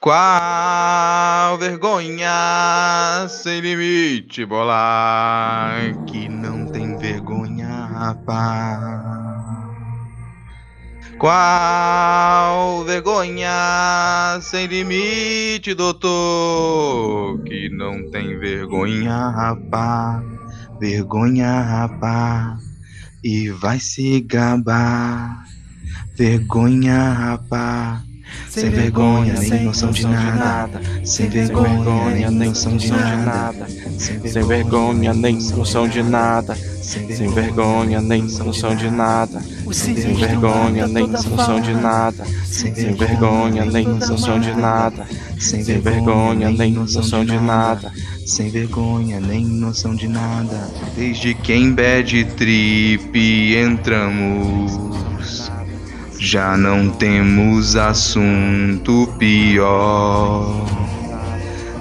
Qual vergonha sem limite, bola que não tem vergonha, rapaz. Qual vergonha sem limite, doutor, que não tem vergonha, rapaz. Vergonha, rapaz, e vai se gabar. Vergonha, rapaz sem vergonha, nem noção de nada. Sem vergonha, nem noção de nada. Sem vergonha, nem noção de nada. Sem vergonha, nem noção de nada. Sem vergonha, nem noção de nada. Sem vergonha, nem noção de nada. Sem vergonha, nem noção de nada. Sem vergonha, nem noção de nada. Desde que em bad trip entramos. Já não temos assunto pior.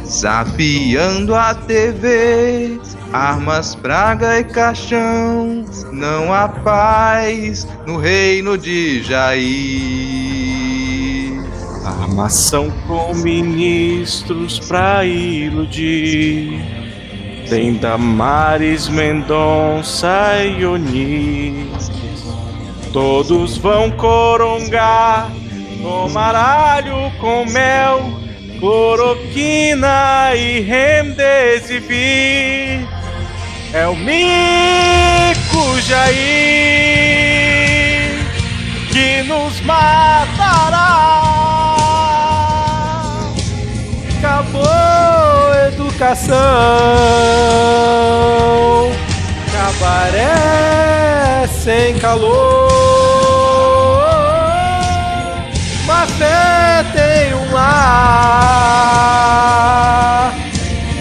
Zapiando a TV, armas, praga e caixão. Não há paz no reino de Jair. Armação com ministros pra iludir. Tem Damares, Mendonça e Onis. Todos vão corongar, tomar alho com mel, cloroquina e remdesivir. É o mico Jair que nos matará. Acabou a educação, cabaré sem calor. Fé tem um lar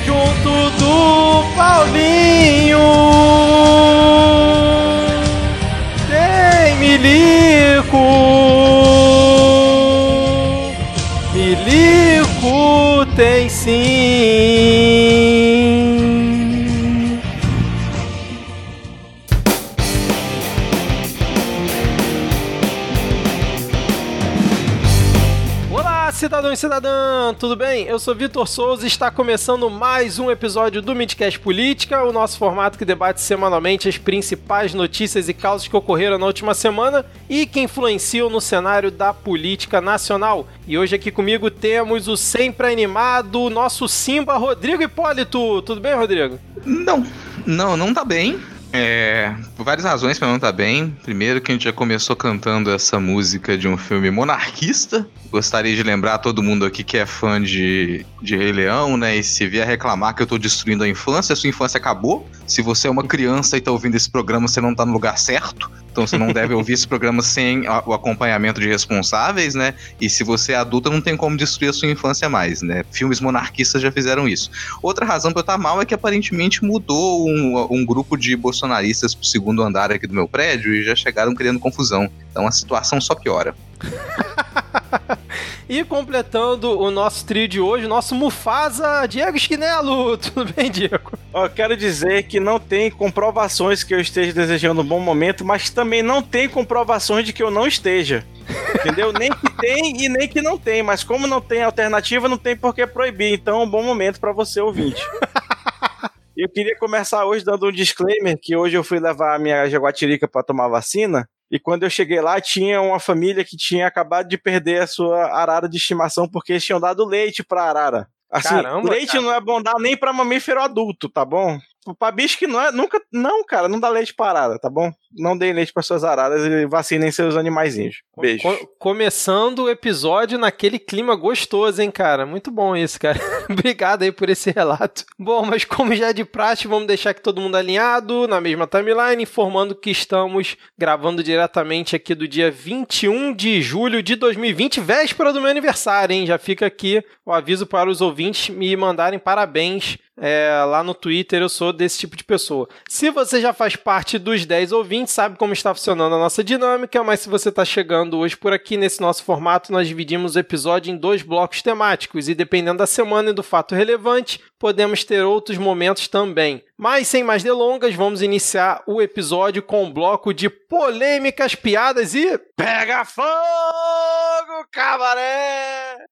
junto do Paulinho. Tem milico, milico tem sim. Cidadão e cidadã, tudo bem? Eu sou Vitor Souza e está começando mais um episódio do Midcast Política, o nosso formato que debate semanalmente as principais notícias e causas que ocorreram na última semana e que influenciam no cenário da política nacional. E hoje aqui comigo temos o sempre animado, nosso Simba Rodrigo Hipólito. Tudo bem, Rodrigo? Não, não, não tá bem. É, por várias razões para não estar tá bem. Primeiro que a gente já começou cantando essa música de um filme monarquista. Gostaria de lembrar todo mundo aqui que é fã de, de Rei Leão, né? E se vier reclamar que eu tô destruindo a infância, a sua infância acabou. Se você é uma criança e tá ouvindo esse programa, você não tá no lugar certo. Então você não deve ouvir esse programa sem o acompanhamento de responsáveis, né? E se você é adulta, não tem como destruir a sua infância mais, né? Filmes monarquistas já fizeram isso. Outra razão pra eu estar mal é que aparentemente mudou um, um grupo de bolsonaristas pro segundo andar aqui do meu prédio e já chegaram criando confusão. Então a situação só piora. e completando o nosso trio de hoje, nosso Mufasa, Diego Esquinelo. Tudo bem, Diego? Ó, quero dizer que não tem comprovações que eu esteja desejando um bom momento, mas também não tem comprovações de que eu não esteja. Entendeu? nem que tem e nem que não tem, mas como não tem alternativa, não tem por que proibir. Então, um bom momento para você ouvinte. Eu queria começar hoje dando um disclaimer que hoje eu fui levar a minha jaguatirica para tomar vacina e quando eu cheguei lá, tinha uma família que tinha acabado de perder a sua arara de estimação porque eles tinham dado leite pra arara. Assim, Caramba, leite cara. não é bom dar nem pra mamífero adulto, tá bom? Pra bicho que não é, nunca, não, cara, não dá leite para arara, tá bom? Não deem leite para suas araras e vacinem seus animaizinhos. Beijo. Co começando o episódio naquele clima gostoso, hein, cara? Muito bom isso, cara. Obrigado aí por esse relato. Bom, mas como já é de praxe, vamos deixar aqui todo mundo alinhado na mesma timeline, informando que estamos gravando diretamente aqui do dia 21 de julho de 2020, véspera do meu aniversário, hein? Já fica aqui o aviso para os ouvintes me mandarem parabéns é, lá no Twitter, eu sou desse tipo de pessoa. Se você já faz parte dos 10 ouvintes, sabe como está funcionando a nossa dinâmica, mas se você está chegando hoje por aqui nesse nosso formato, nós dividimos o episódio em dois blocos temáticos e dependendo da semana e do fato relevante, podemos ter outros momentos também. Mas sem mais delongas, vamos iniciar o episódio com um bloco de polêmicas, piadas e. Pega fogo, cabaré!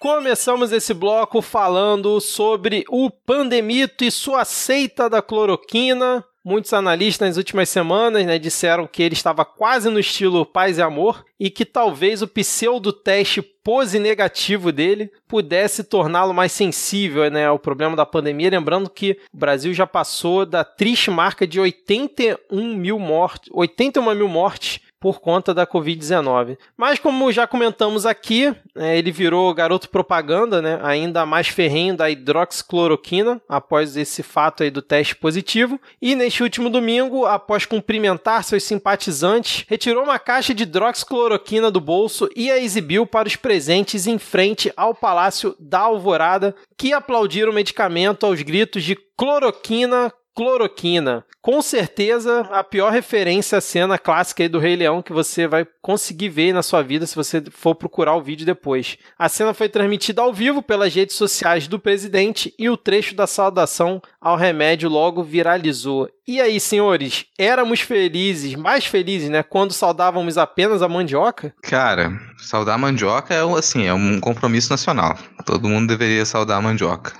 Começamos esse bloco falando sobre o pandemito e sua seita da cloroquina. Muitos analistas nas últimas semanas né, disseram que ele estava quase no estilo paz e amor e que talvez o pseudo teste pose negativo dele pudesse torná-lo mais sensível né, ao problema da pandemia. Lembrando que o Brasil já passou da triste marca de 81 mil mortes, 81 mil mortes por conta da Covid-19. Mas como já comentamos aqui, é, ele virou garoto propaganda, né, ainda mais ferrenho da hidroxicloroquina após esse fato aí do teste positivo. E neste último domingo, após cumprimentar seus simpatizantes, retirou uma caixa de hidroxicloroquina do bolso e a exibiu para os presentes em frente ao Palácio da Alvorada, que aplaudiram o medicamento aos gritos de cloroquina, cloroquina. Com certeza, a pior referência à cena clássica do Rei Leão que você vai conseguir ver na sua vida se você for procurar o vídeo depois. A cena foi transmitida ao vivo pelas redes sociais do presidente e o trecho da saudação ao remédio logo viralizou. E aí, senhores, éramos felizes, mais felizes, né, quando saudávamos apenas a mandioca? Cara, saudar a mandioca é assim, é um compromisso nacional. Todo mundo deveria saudar a mandioca.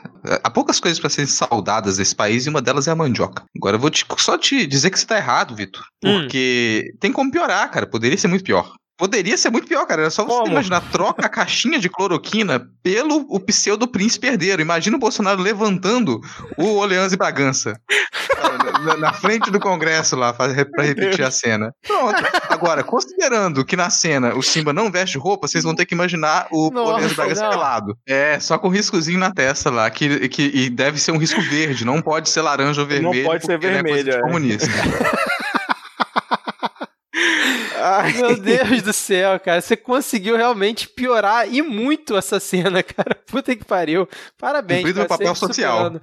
Há poucas coisas para serem saudadas nesse país e uma delas é a mandioca. Agora eu vou te, só te dizer que você tá errado, Vitor. Hum. Porque hum. tem como piorar, cara. Poderia ser muito pior. Poderia ser muito pior, cara. Era só você imaginar, troca a caixinha de cloroquina pelo o pseudo príncipe herdeiro. Imagina o Bolsonaro levantando o Oleanza e Bragança na, na, frente do Congresso lá pra, pra repetir a cena. Pronto. Agora, considerando que na cena o Simba não veste roupa, vocês vão ter que imaginar o Oleanza e Bragança não. pelado. É, só com um riscozinho na testa lá, que, que e deve ser um risco verde, não pode ser laranja ou vermelho. Não pode ser vermelho. É comunista. Ai. Meu Deus do céu, cara. Você conseguiu realmente piorar e muito essa cena, cara. Puta que pariu. Parabéns. Cumprido o papel social.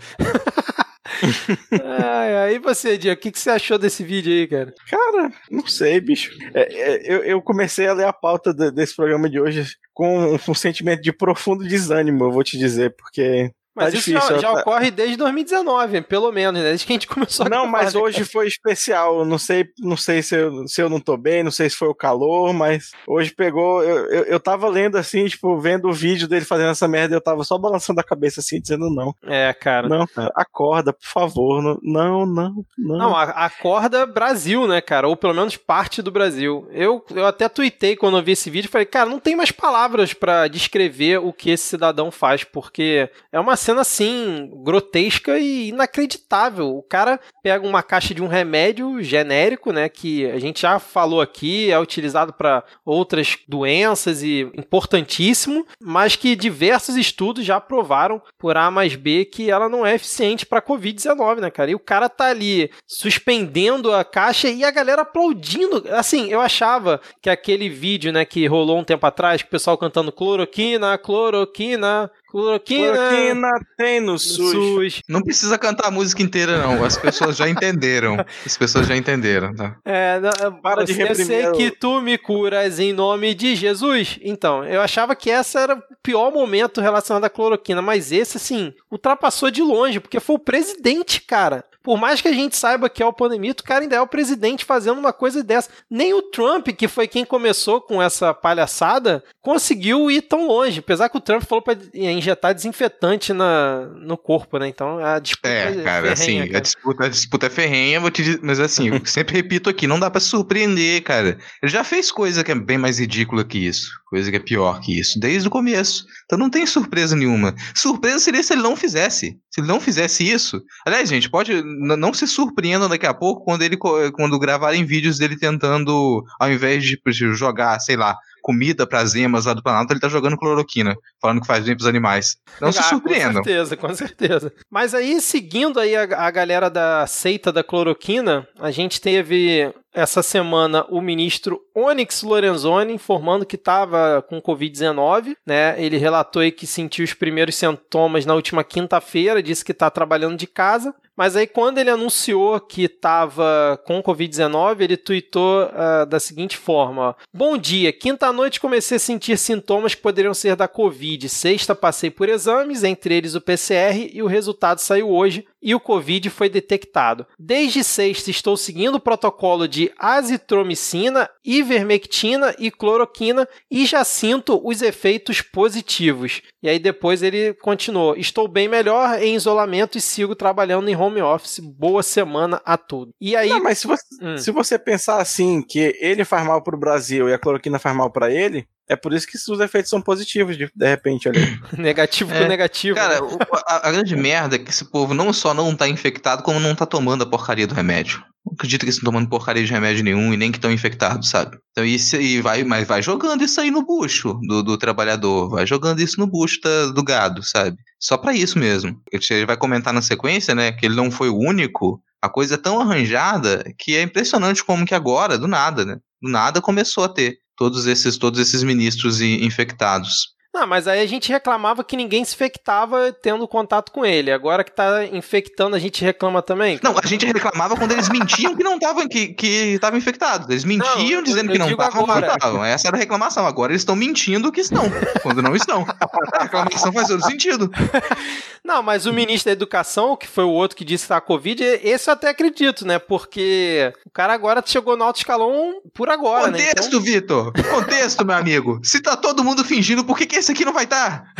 ai, ai. você, Dia, o que, que você achou desse vídeo aí, cara? Cara, não sei, bicho. É, é, eu, eu comecei a ler a pauta de, desse programa de hoje com um, um sentimento de profundo desânimo, eu vou te dizer, porque mas tá isso difícil, já, já tá... ocorre desde 2019, pelo menos, né? desde que a gente começou a Não, mas hoje foi especial. Não sei, não sei se eu, se eu não tô bem, não sei se foi o calor, mas hoje pegou. Eu, eu, eu tava lendo assim, tipo, vendo o vídeo dele fazendo essa merda, eu tava só balançando a cabeça assim, dizendo não. É, cara. Não, cara, acorda, por favor. Não, não, não. Não, não acorda Brasil, né, cara? Ou pelo menos parte do Brasil. Eu, eu até tuitei quando eu vi esse vídeo, falei, cara, não tem mais palavras para descrever o que esse cidadão faz, porque é uma cena assim, grotesca e inacreditável. O cara pega uma caixa de um remédio genérico, né, que a gente já falou aqui, é utilizado para outras doenças e importantíssimo, mas que diversos estudos já provaram por A mais B que ela não é eficiente para COVID-19, né, cara? E o cara tá ali suspendendo a caixa e a galera aplaudindo. Assim, eu achava que aquele vídeo, né, que rolou um tempo atrás, o pessoal cantando cloroquina, cloroquina, Cloroquina. Cloroquina tem no, no SUS. SUS. Não precisa cantar a música inteira, não. As pessoas já entenderam. As pessoas já entenderam, tá? É, para de reprimir. Eu sei que tu me curas em nome de Jesus. Então, eu achava que essa era o pior momento relacionado à cloroquina, mas esse, assim, ultrapassou de longe, porque foi o presidente, cara por mais que a gente saiba que é o pandemito, o cara ainda é o presidente fazendo uma coisa dessa. Nem o Trump, que foi quem começou com essa palhaçada, conseguiu ir tão longe. Apesar que o Trump falou para injetar desinfetante na, no corpo, né? Então a disputa é, é cara, assim, cara. A, disputa, a disputa é ferrenha, vou te dizer, mas assim, eu sempre repito aqui, não dá para surpreender, cara. Ele já fez coisa que é bem mais ridícula que isso, coisa que é pior que isso, desde o começo. Então não tem surpresa nenhuma. Surpresa seria se ele não fizesse. Se ele não fizesse isso. Aliás, gente, pode não se surpreendam daqui a pouco quando ele quando gravarem vídeos dele tentando, ao invés de jogar, sei lá, comida para as emas lá do Planalto, ele tá jogando cloroquina, falando que faz bem pros animais. Não ah, se surpreendam. Com certeza, com certeza. Mas aí, seguindo aí a, a galera da seita da cloroquina, a gente teve essa semana o ministro Onyx Lorenzoni informando que estava com Covid-19, né? Ele relatou que sentiu os primeiros sintomas na última quinta-feira, disse que está trabalhando de casa, mas aí, quando ele anunciou que estava com Covid-19, ele tweetou uh, da seguinte forma: Bom dia, quinta-noite comecei a sentir sintomas que poderiam ser da Covid. Sexta passei por exames, entre eles o PCR, e o resultado saiu hoje. E o Covid foi detectado. Desde sexta estou seguindo o protocolo de azitromicina, ivermectina e cloroquina e já sinto os efeitos positivos. E aí depois ele continuou: Estou bem melhor em isolamento e sigo trabalhando em home office. Boa semana a tudo. E aí. Não, mas se você, hum. se você pensar assim, que ele faz mal pro Brasil e a cloroquina faz mal para ele, é por isso que os efeitos são positivos, de, de repente, ali. negativo é, com negativo. Cara, o, a, a, grande merda é que esse povo não só não tá infectado, como não tá tomando a porcaria do remédio. Não acredito que eles estão tomando porcaria de remédio nenhum e nem que estão infectados, sabe? Então isso aí vai, mas vai jogando isso aí no bucho do, do trabalhador, vai jogando isso no bucho da, do gado, sabe? Só para isso mesmo. Ele vai comentar na sequência, né, que ele não foi o único. A coisa é tão arranjada que é impressionante como que agora, do nada, né? Do nada começou a ter todos esses, todos esses ministros infectados. Não, mas aí a gente reclamava que ninguém se infectava tendo contato com ele. Agora que tá infectando, a gente reclama também. Não, a gente reclamava quando eles mentiam que não estavam que, que infectados. Eles mentiam não, dizendo que não estavam, não estavam. Essa era a reclamação. Agora eles estão mentindo que estão, quando não estão. A reclamação faz todo sentido. Não, mas o ministro da Educação, que foi o outro que disse que tá Covid, esse eu até acredito, né? Porque o cara agora chegou no alto escalão por agora, Contexto, né? Contexto, então... Vitor. Contexto, meu amigo. Se tá todo mundo fingindo, por que, que esse aqui não vai estar.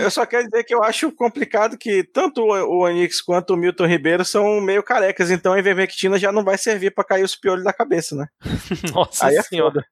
Eu só quero dizer que eu acho complicado que tanto o Onix quanto o Milton Ribeiro são meio carecas, então a ivermectina já não vai servir para cair os piolhos da cabeça, né? Nossa Aí é senhora.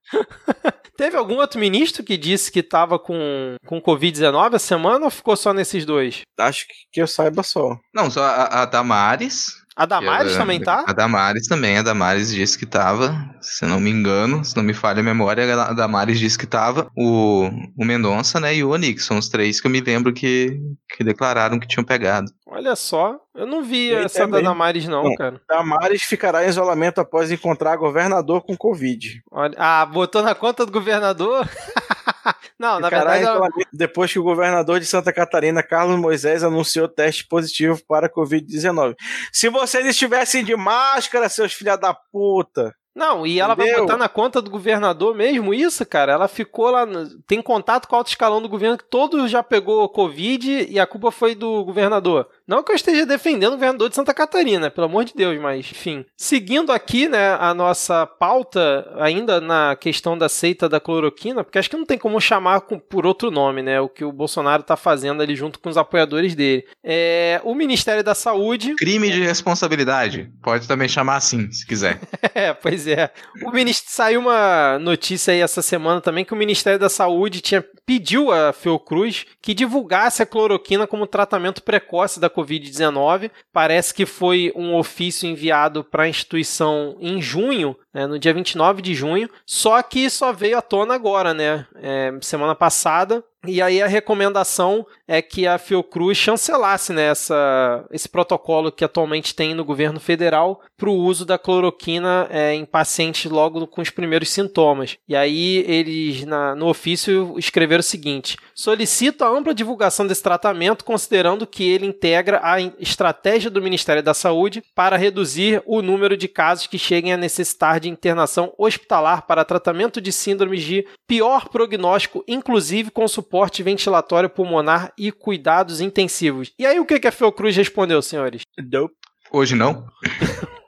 É Teve algum outro ministro que disse que estava com, com Covid-19 a semana ou ficou só nesses dois? Acho que, que eu saiba só. Não, só a, a Damares, a Damares a, também tá? A Damares também, a Damares disse que tava, se não me engano, se não me falha a memória, a Damares disse que tava, o, o Mendonça, né, e o Onix, são os três que eu me lembro que, que declararam que tinham pegado. Olha só, eu não vi essa também. da Damares não, Bom, cara. Damares ficará em isolamento após encontrar governador com Covid. Olha, ah, botou na conta do governador? Não, na verdade. Ela... Depois que o governador de Santa Catarina, Carlos Moisés, anunciou teste positivo para Covid-19. Se vocês estivessem de máscara, seus filha da puta. Não, e ela Entendeu? vai botar na conta do governador mesmo isso, cara. Ela ficou lá, tem contato com o alto escalão do governo que todo já pegou Covid e a culpa foi do governador. Não que eu esteja defendendo o governador de Santa Catarina, pelo amor de Deus, mas enfim. Seguindo aqui, né, a nossa pauta, ainda na questão da seita da cloroquina, porque acho que não tem como chamar por outro nome, né, o que o Bolsonaro está fazendo ali junto com os apoiadores dele. É, o Ministério da Saúde. Crime de responsabilidade. Pode também chamar assim, se quiser. é, pois é. O ministro saiu uma notícia aí essa semana também que o Ministério da Saúde tinha pediu a Fiocruz que divulgasse a cloroquina como tratamento precoce da Covid-19. Parece que foi um ofício enviado para a instituição em junho, né, no dia 29 de junho, só que só veio à tona agora, né? É, semana passada. E aí a recomendação é que a Fiocruz chancelasse né, essa, esse protocolo que atualmente tem no governo federal para o uso da cloroquina é, em pacientes logo com os primeiros sintomas. E aí eles, na, no ofício, escreveram o seguinte: solicito a ampla divulgação desse tratamento, considerando que ele integra a estratégia do Ministério da Saúde para reduzir o número de casos que cheguem a necessitar de internação hospitalar para tratamento de síndromes de pior prognóstico, inclusive com suporte ventilatório pulmonar e cuidados intensivos. E aí o que, que a Fiocruz respondeu, senhores? Nope. Hoje não.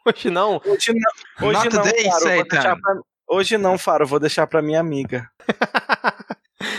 Hoje não. Hoje não. Hoje Not não, today, Faro, pra... Hoje não, Faro, vou deixar pra minha amiga.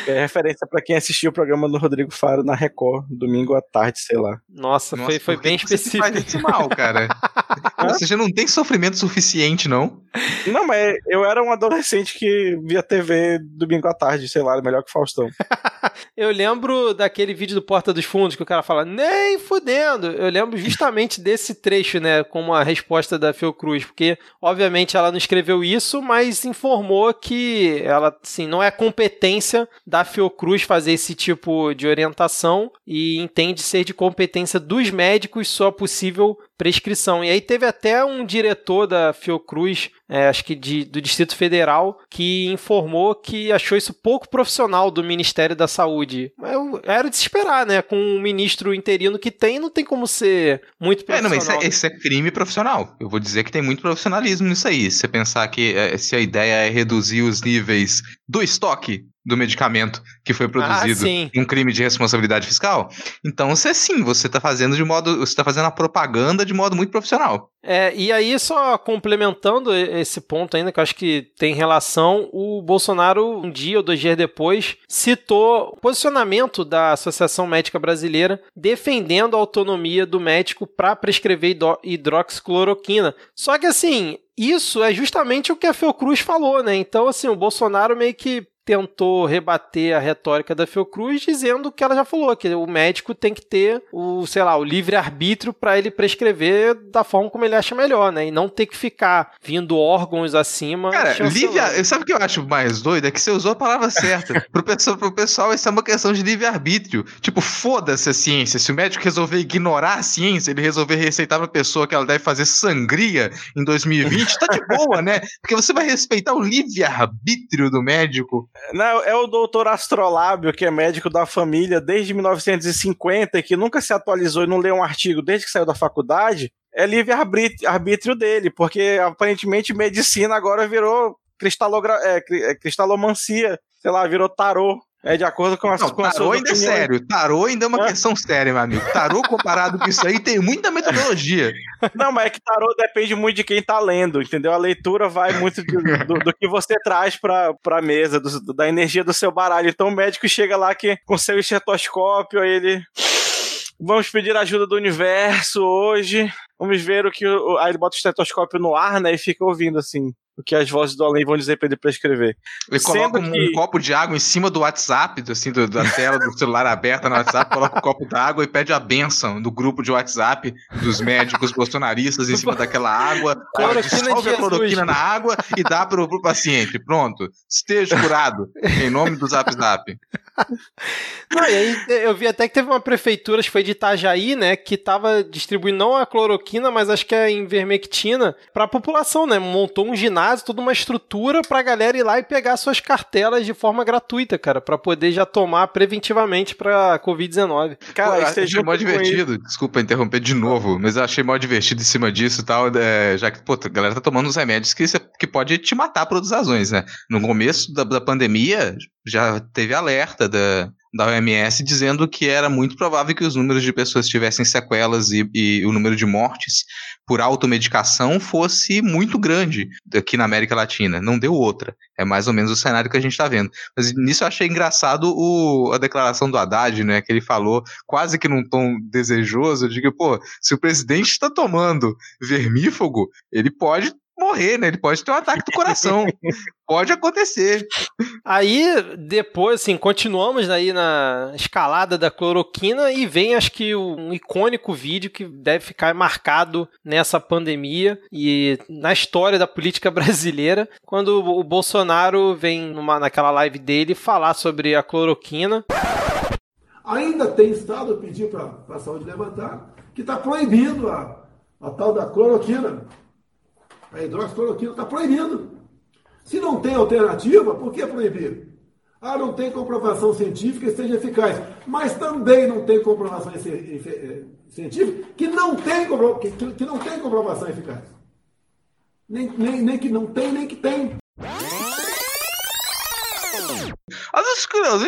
É referência para quem assistiu o programa do Rodrigo Faro na Record, domingo à tarde, sei lá. Nossa, Nossa foi, foi bem específico. Faz isso mal, cara. você já não tem sofrimento suficiente, não? Não, mas eu era um adolescente que via TV domingo à tarde, sei lá, melhor que Faustão. eu lembro daquele vídeo do Porta dos Fundos que o cara fala, nem fudendo. Eu lembro justamente desse trecho, né, como a resposta da Fiocruz, porque obviamente ela não escreveu isso, mas informou que ela, assim, não é competência da Fiocruz fazer esse tipo de orientação e entende ser de competência dos médicos só possível prescrição. E aí teve até um diretor da Fiocruz, é, acho que de, do Distrito Federal, que informou que achou isso pouco profissional do Ministério da Saúde. Eu, era de se esperar, né? Com um ministro interino que tem, não tem como ser muito profissional. É, não, mas isso é, isso é crime profissional. Eu vou dizer que tem muito profissionalismo nisso aí. Se você pensar que é, se a ideia é reduzir os níveis do estoque do medicamento que foi produzido ah, um crime de responsabilidade fiscal, então você sim, você está fazendo de modo, você está fazendo a propaganda de modo muito profissional. É, e aí só complementando esse ponto ainda que eu acho que tem relação, o Bolsonaro um dia ou dois dias depois citou o posicionamento da Associação Médica Brasileira defendendo a autonomia do médico para prescrever hidroxicloroquina. Só que assim, isso é justamente o que a Fiocruz falou, né? Então, assim, o Bolsonaro meio que tentou rebater a retórica da Fiocruz dizendo que ela já falou, que o médico tem que ter o, sei lá, o livre-arbítrio para ele prescrever da forma como ele acha melhor, né? E não ter que ficar vindo órgãos acima. Cara, livre, sabe o que eu acho mais doido? É que você usou a palavra certa. pro, pessoal, pro pessoal, isso é uma questão de livre-arbítrio. Tipo, foda-se a ciência. Se o médico resolver ignorar a ciência, ele resolver receitar pra pessoa que ela deve fazer sangria em 2020, tá de boa, né? Porque você vai respeitar o livre-arbítrio do médico. Não, é o doutor Astrolábio, que é médico da família desde 1950 e que nunca se atualizou e não leu um artigo desde que saiu da faculdade. É livre arbítrio dele, porque aparentemente medicina agora virou cristalogra é, é, cristalomancia, sei lá, virou tarô. É de acordo com as Não, com tarô ainda é sério. Tarô ainda é uma é. questão séria, meu amigo. Tarô comparado com isso aí tem muita metodologia. Não, mas é que tarô depende muito de quem tá lendo, entendeu? A leitura vai muito do, do, do que você traz pra, pra mesa, do, da energia do seu baralho. Então o médico chega lá que, com seu estetoscópio, aí ele. Vamos pedir ajuda do universo hoje. Vamos ver o que. Aí ele bota o estetoscópio no ar, né? E fica ouvindo assim o que as vozes do além vão dizer para ele prescrever. Ele coloca um, que... copo de água em cima do WhatsApp, assim, do, da tela do celular aberta no WhatsApp, coloca um copo d'água e pede a benção do grupo de WhatsApp dos médicos bolsonaristas em cima daquela água, dissolve a cloroquina na água e dá pro, pro paciente. Pronto, esteja curado, em nome do Zap Zap. Não, e aí eu vi até que teve uma prefeitura, acho que foi de Itajaí, né, que tava distribuindo não a cloroquina, mas acho que a invermectina para a população, né? Montou um ginásio, toda uma estrutura pra galera ir lá e pegar suas cartelas de forma gratuita, cara, para poder já tomar preventivamente pra Covid-19. Cara, Pô, eu achei mó divertido. Desculpa interromper de novo, mas eu achei mó divertido em cima disso e tal, é, já que, pô, a galera tá tomando uns remédios que, que pode te matar por outras razões, né? No começo da, da pandemia, já teve alerta da, da OMS dizendo que era muito provável que os números de pessoas que tivessem sequelas e, e, o número de mortes por automedicação fosse muito grande aqui na América Latina. Não deu outra. É mais ou menos o cenário que a gente está vendo. Mas nisso eu achei engraçado o, a declaração do Haddad, né? Que ele falou quase que num tom desejoso, de que, pô, se o presidente está tomando vermífugo, ele pode morrer, né? Ele pode ter um ataque do coração. pode acontecer. Aí, depois, assim, continuamos aí na escalada da cloroquina e vem, acho que, um icônico vídeo que deve ficar marcado nessa pandemia e na história da política brasileira, quando o Bolsonaro vem numa, naquela live dele falar sobre a cloroquina. Ainda tem estado pedir para a saúde levantar que está proibindo a, a tal da cloroquina. A hidroxicloroquina está proibido. Se não tem alternativa, por que proibir? Ah, não tem comprovação científica que seja eficaz. Mas também não tem comprovação eh, científica que não tem, que, não tem comprovação eficaz. Nem, nem, nem que não tem, nem que tem. As esclerosis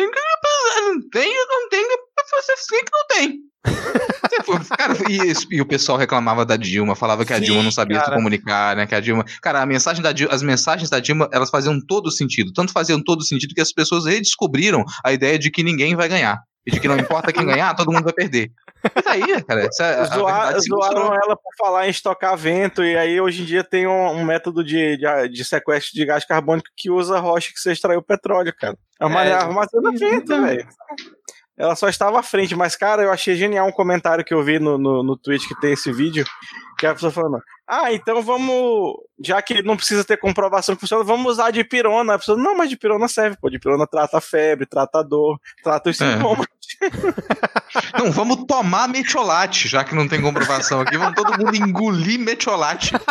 não tem, não tem, você que não tem. cara, e, e, o pessoal reclamava da Dilma, falava que a Sim, Dilma não sabia cara. se comunicar, né? Que a Dilma. Cara, a mensagem da Dilma, as mensagens da Dilma, elas faziam todo sentido. Tanto faziam todo sentido que as pessoas redescobriram a ideia de que ninguém vai ganhar. E de que não importa quem ganhar, todo mundo vai perder. Mas aí, cara, essa, Zoar, zoaram ela por falar em estocar vento, e aí hoje em dia tem um, um método de, de, de, sequestro de gás carbônico que usa rocha que você extraiu petróleo, cara. É uma é, armação vento, velho ela só estava à frente. Mas, cara, eu achei genial um comentário que eu vi no, no, no Twitch que tem esse vídeo, que é a pessoa falando, ah, então vamos, já que não precisa ter comprovação que funciona, vamos usar de pirona. A pessoa, não, mas de pirona serve, pô, de pirona trata febre, trata dor, trata os é. sintomas. Não, vamos tomar metiolate, já que não tem comprovação aqui. Vamos todo mundo engolir metiolate.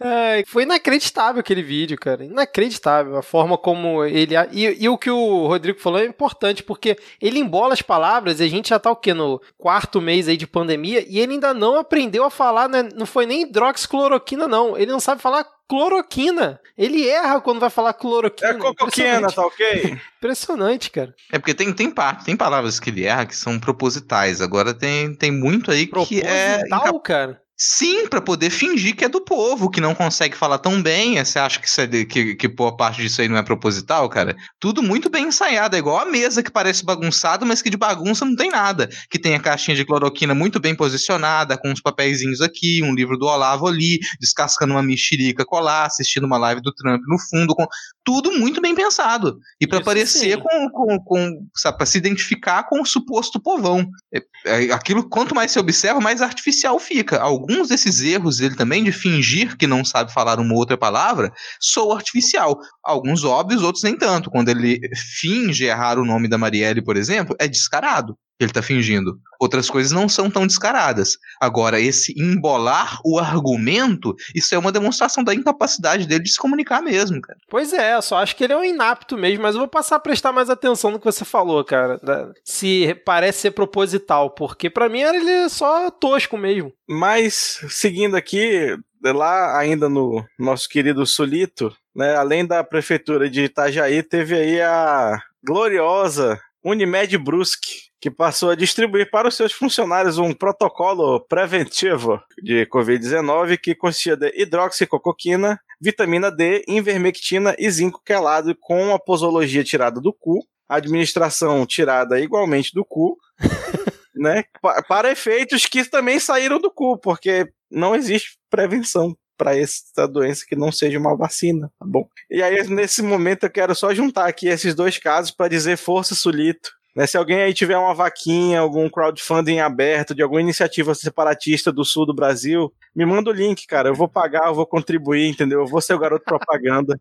É, foi inacreditável aquele vídeo, cara. Inacreditável. A forma como ele. E, e, o que o Rodrigo falou é importante, porque ele embola as palavras e a gente já tá o quê? No quarto mês aí de pandemia e ele ainda não aprendeu a falar, né? Não foi nem hidroxicloroquina, não. Ele não sabe falar cloroquina. Ele erra quando vai falar cloroquina. É cocoquina, tá ok? Impressionante, cara. É porque tem, tem, tem palavras que ele erra que são propositais. Agora tem, tem muito aí que é. Proposital, cara? Sim, para poder fingir que é do povo, que não consegue falar tão bem. Você acha que, é de, que, que boa parte disso aí não é proposital, cara? Tudo muito bem ensaiado. É igual a mesa que parece bagunçado, mas que de bagunça não tem nada. Que tem a caixinha de cloroquina muito bem posicionada, com uns papeizinhos aqui, um livro do Olavo ali, descascando uma mexerica colar, assistindo uma live do Trump no fundo. Com... Tudo muito bem pensado. E para parecer com, com, com sabe, pra se identificar com o suposto povão. É, é, aquilo, quanto mais se observa, mais artificial fica. Algum alguns desses erros dele também, de fingir que não sabe falar uma outra palavra, sou artificial. Alguns óbvios, outros nem tanto. Quando ele finge errar o nome da Marielle, por exemplo, é descarado ele está fingindo. Outras coisas não são tão descaradas. Agora, esse embolar o argumento, isso é uma demonstração da incapacidade dele de se comunicar mesmo, cara. Pois é, eu só acho que ele é um inapto mesmo, mas eu vou passar a prestar mais atenção no que você falou, cara. Se parece ser proposital, porque para mim ele é só tosco mesmo. Mas, seguindo aqui, lá ainda no nosso querido Solito, né, além da prefeitura de Itajaí, teve aí a gloriosa Unimed Brusque, que passou a distribuir para os seus funcionários um protocolo preventivo de Covid-19 que consistia de hidroxicocoquina, vitamina D, invermectina e zinco quelado com a posologia tirada do cu, administração tirada igualmente do cu, né? Para efeitos que também saíram do cu, porque não existe prevenção para essa doença que não seja uma vacina, tá bom? E aí, nesse momento, eu quero só juntar aqui esses dois casos para dizer força, Sulito. Né, se alguém aí tiver uma vaquinha, algum crowdfunding aberto de alguma iniciativa separatista do sul do Brasil, me manda o link, cara. Eu vou pagar, eu vou contribuir, entendeu? Eu vou ser o garoto propaganda.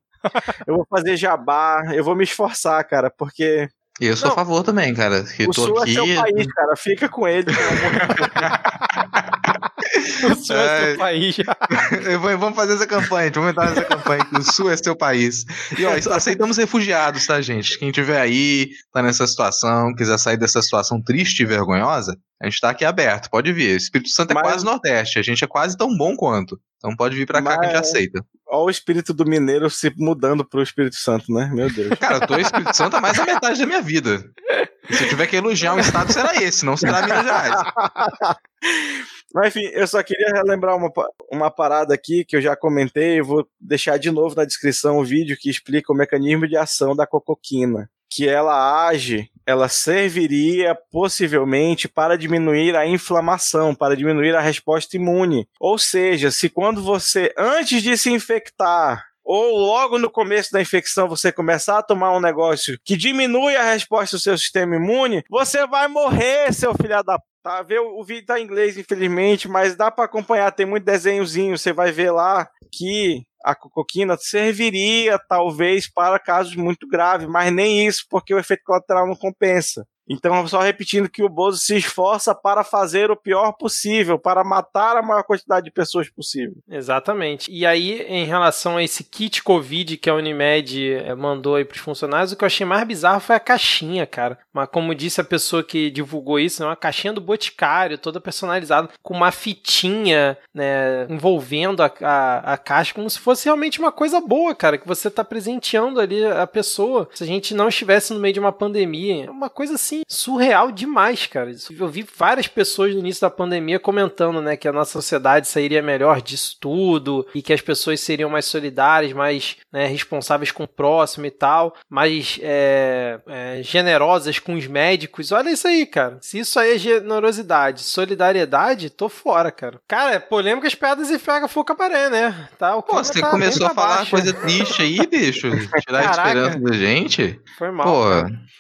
eu vou fazer jabá, eu vou me esforçar, cara, porque eu sou não, a favor também, cara. o Sul aqui... é seu país, cara. Fica com ele. o Sul é, é seu país. Vamos fazer essa campanha, vamos entrar nessa campanha que o Sul é seu país. E ó, aceitamos refugiados, tá, gente? Quem tiver aí, tá nessa situação, quiser sair dessa situação triste e vergonhosa, a gente tá aqui aberto, pode vir. O Espírito Santo é Mas... quase Nordeste, a gente é quase tão bom quanto. Então pode vir pra cá Mas... que a gente aceita. Olha o espírito do mineiro se mudando pro Espírito Santo, né? Meu Deus. Cara, eu tô Espírito Santo há mais da metade da minha vida. Se eu tiver que elogiar um estado, será esse, não será Minas Gerais. Mas enfim, eu só queria relembrar uma, uma parada aqui que eu já comentei, eu vou deixar de novo na descrição o vídeo que explica o mecanismo de ação da cocoquina. Que ela age ela serviria possivelmente para diminuir a inflamação, para diminuir a resposta imune. Ou seja, se quando você, antes de se infectar, ou logo no começo da infecção você começar a tomar um negócio que diminui a resposta do seu sistema imune, você vai morrer, seu filho da Tá, o, vídeo tá em inglês, infelizmente, mas dá para acompanhar, tem muito desenhozinho, você vai ver lá que a coquina serviria talvez para casos muito graves, mas nem isso, porque o efeito colateral não compensa. Então, só repetindo que o Bozo se esforça para fazer o pior possível, para matar a maior quantidade de pessoas possível. Exatamente. E aí, em relação a esse kit Covid que a Unimed eh, mandou aí para os funcionários, o que eu achei mais bizarro foi a caixinha, cara. Mas como disse a pessoa que divulgou isso, né, uma caixinha do Boticário, toda personalizada, com uma fitinha, né, envolvendo a, a, a caixa, como se fosse realmente uma coisa boa, cara, que você está presenteando ali a pessoa. Se a gente não estivesse no meio de uma pandemia, é uma coisa assim surreal demais, cara. Eu vi várias pessoas no início da pandemia comentando, né, que a nossa sociedade sairia melhor disso tudo e que as pessoas seriam mais solidárias, mais né, responsáveis com o próximo e tal, mais é, é, generosas com os médicos. Olha isso aí, cara. Se isso aí é generosidade, solidariedade, tô fora, cara. Cara, é polêmicas, pedras e fega fogo cabaré, né? Tá, o Pô, você tá começou a falar baixo. coisa triste aí, bicho. Tirar Caraca. a esperança da gente. Foi mal.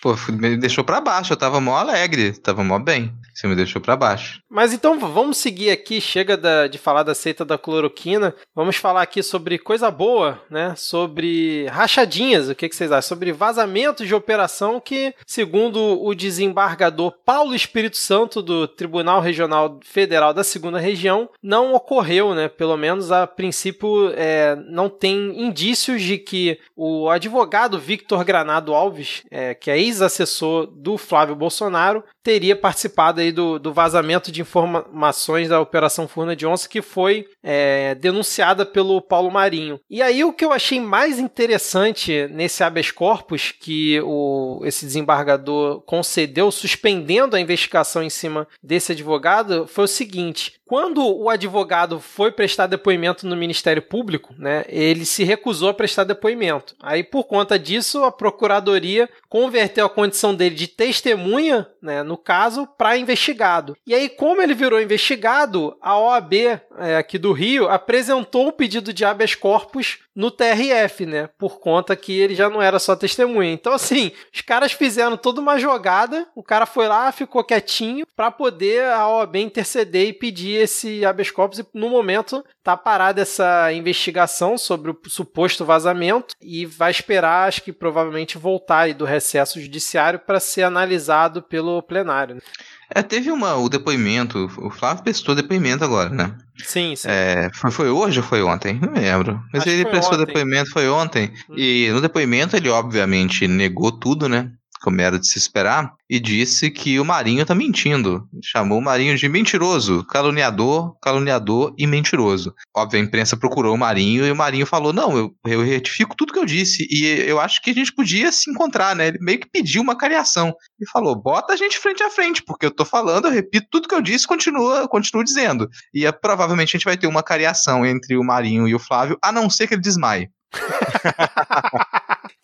Pô, pô, me deixou pra baixo eu tava mó alegre, tava mó bem. Você me deixou para baixo. Mas então vamos seguir aqui, chega da, de falar da seita da cloroquina, vamos falar aqui sobre coisa boa, né? Sobre rachadinhas, o que, que vocês acham? Sobre vazamentos de operação que, segundo segundo o desembargador Paulo Espírito Santo do Tribunal Regional Federal da Segunda Região, não ocorreu, né? Pelo menos a princípio é, não tem indícios de que o advogado Victor Granado Alves, é, que é ex-assessor do Flávio Bolsonaro, teria participado aí do, do vazamento de informações da Operação Furna de Onça, que foi é, denunciada pelo Paulo Marinho. E aí o que eu achei mais interessante nesse habeas corpus que o, esse desembargador concedeu, suspendendo a investigação em cima desse advogado, foi o seguinte: quando o advogado foi prestar depoimento no Ministério Público, né, ele se recusou a prestar depoimento. Aí, por conta disso, a Procuradoria converteu a condição dele de testemunha, né, no caso, para investigado. E aí, como ele virou investigado, a OAB é, aqui do Rio apresentou um pedido de habeas corpus no TRF, né, por conta que ele já não era só testemunha. Então, assim, os caras fizeram toda uma jogada, o cara foi lá, ficou quietinho, para poder a OAB interceder e pedir esse habeas corpus e no momento tá parada essa investigação sobre o suposto vazamento e vai esperar, acho que provavelmente voltar do recesso judiciário para ser analisado pelo plenário. Né? É, teve uma, o depoimento, o Flávio prestou depoimento agora, né? Sim, sim. É, foi, foi, hoje ou foi ontem? Não lembro. Mas Acho ele prestou ontem. depoimento, foi ontem. Hum. E no depoimento ele obviamente negou tudo, né? Como era de se esperar e disse que o Marinho tá mentindo. Chamou o Marinho de mentiroso, caluniador, caluniador e mentiroso. Óbvio, a imprensa procurou o Marinho e o Marinho falou: Não, eu, eu retifico tudo que eu disse. E eu acho que a gente podia se encontrar, né? Ele meio que pediu uma cariação. E falou: Bota a gente frente a frente, porque eu tô falando, eu repito tudo que eu disse, continua, continuo dizendo. E é, provavelmente a gente vai ter uma cariação entre o Marinho e o Flávio, a não ser que ele desmaie.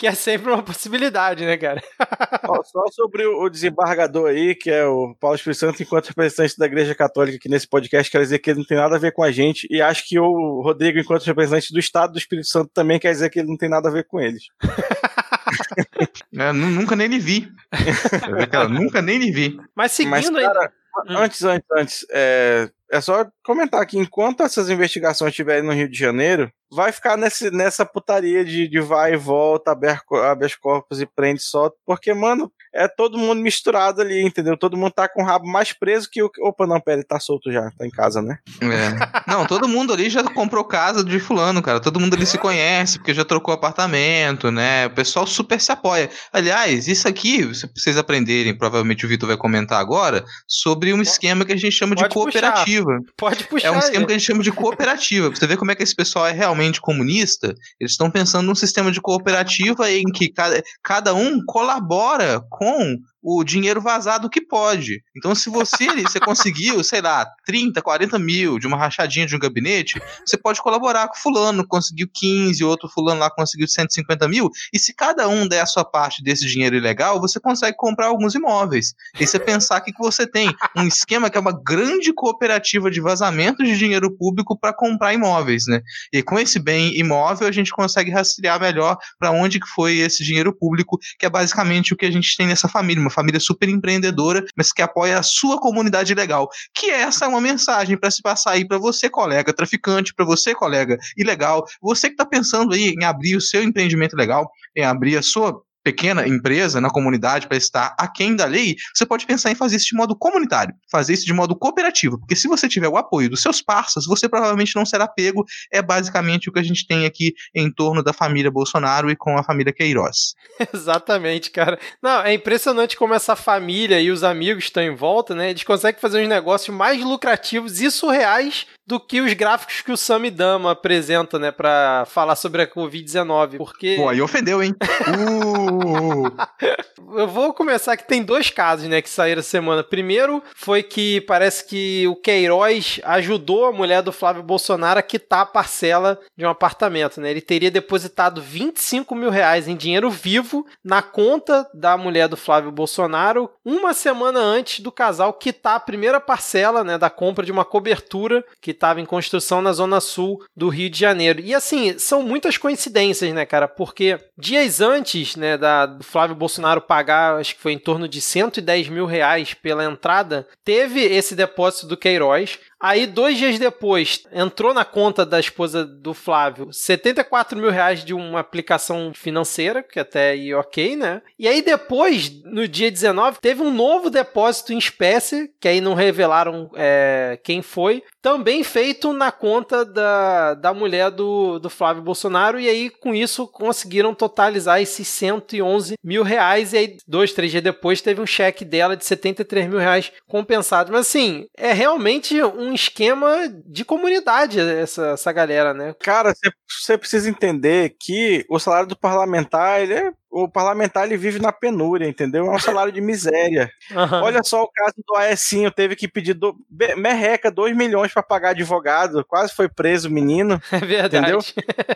que é sempre uma possibilidade, né, cara? Só sobre o desembargador aí, que é o Paulo Espírito Santo, enquanto representante da Igreja Católica aqui nesse podcast, quer dizer que ele não tem nada a ver com a gente, e acho que o Rodrigo, enquanto representante do Estado do Espírito Santo, também quer dizer que ele não tem nada a ver com eles. é, nunca nem lhe vi. nunca nem lhe vi. Mas seguindo Mas, cara, aí... Antes, antes, antes, é, é só comentar que enquanto essas investigações estiverem no Rio de Janeiro, vai ficar nesse, nessa putaria de, de vai e volta, habeas corpus e prende só, porque, mano, é todo mundo misturado ali, entendeu? Todo mundo tá com o rabo mais preso que o. Opa, não, pera, ele tá solto já, tá em casa, né? É. Não, todo mundo ali já comprou casa de fulano, cara. Todo mundo ali se conhece, porque já trocou apartamento, né? O pessoal super se apoia. Aliás, isso aqui, se vocês aprenderem, provavelmente o Vitor vai comentar agora, sobre um esquema que a gente chama Pode de cooperativa. Puxar. Pode puxar. É um esquema que a gente chama de cooperativa. Pra você ver como é que esse pessoal é realmente comunista, eles estão pensando num sistema de cooperativa em que cada, cada um colabora com o dinheiro vazado que pode. Então, se você, você conseguiu, sei lá, 30, 40 mil de uma rachadinha de um gabinete, você pode colaborar com fulano, conseguiu 15, outro fulano lá conseguiu 150 mil, e se cada um der a sua parte desse dinheiro ilegal, você consegue comprar alguns imóveis. E você pensar que você tem um esquema que é uma grande cooperativa de vazamento de dinheiro público para comprar imóveis, né? E com esse bem imóvel, a gente consegue rastrear melhor para onde que foi esse dinheiro público, que é basicamente o que a gente tem nessa família, uma família super empreendedora, mas que apoia a sua comunidade legal. Que essa é uma mensagem para se passar aí para você, colega traficante, para você, colega ilegal, você que está pensando aí em abrir o seu empreendimento legal, em abrir a sua pequena empresa na comunidade para estar aquém da lei, você pode pensar em fazer isso de modo comunitário, fazer isso de modo cooperativo, porque se você tiver o apoio dos seus parceiros, você provavelmente não será pego. É basicamente o que a gente tem aqui em torno da família Bolsonaro e com a família Queiroz. Exatamente, cara. Não, é impressionante como essa família e os amigos estão em volta, né? Eles conseguem fazer uns negócios mais lucrativos e surreais do que os gráficos que o Samidama apresenta, né, para falar sobre a Covid-19, porque... Pô, aí ofendeu, hein? uh! Eu vou começar que tem dois casos, né, que saíram semana. Primeiro foi que parece que o Queiroz ajudou a mulher do Flávio Bolsonaro a quitar a parcela de um apartamento, né? Ele teria depositado 25 mil reais em dinheiro vivo na conta da mulher do Flávio Bolsonaro uma semana antes do casal quitar a primeira parcela, né, da compra de uma cobertura que estava em construção na zona sul do Rio de Janeiro. E assim, são muitas coincidências, né, cara? Porque dias antes, né, da, do Flávio Bolsonaro pagar, acho que foi em torno de 110 mil reais pela entrada, teve esse depósito do Queiroz. Aí, dois dias depois, entrou na conta da esposa do Flávio 74 mil reais de uma aplicação financeira, que até aí ok, né? E aí, depois, no dia 19, teve um novo depósito em espécie, que aí não revelaram é, quem foi, também feito na conta da, da mulher do, do Flávio Bolsonaro, e aí, com isso, conseguiram totalizar esses 111 mil reais, e aí, dois, três dias depois, teve um cheque dela de 73 mil reais compensado. Mas, assim, é realmente um um esquema de comunidade, essa, essa galera, né? Cara, você precisa entender que o salário do parlamentar, ele é o parlamentar ele vive na penúria, entendeu? É um salário de miséria. Uhum. Olha só o caso do Aecinho, teve que pedir do, merreca 2 milhões para pagar advogado, quase foi preso o menino. É verdade. Entendeu?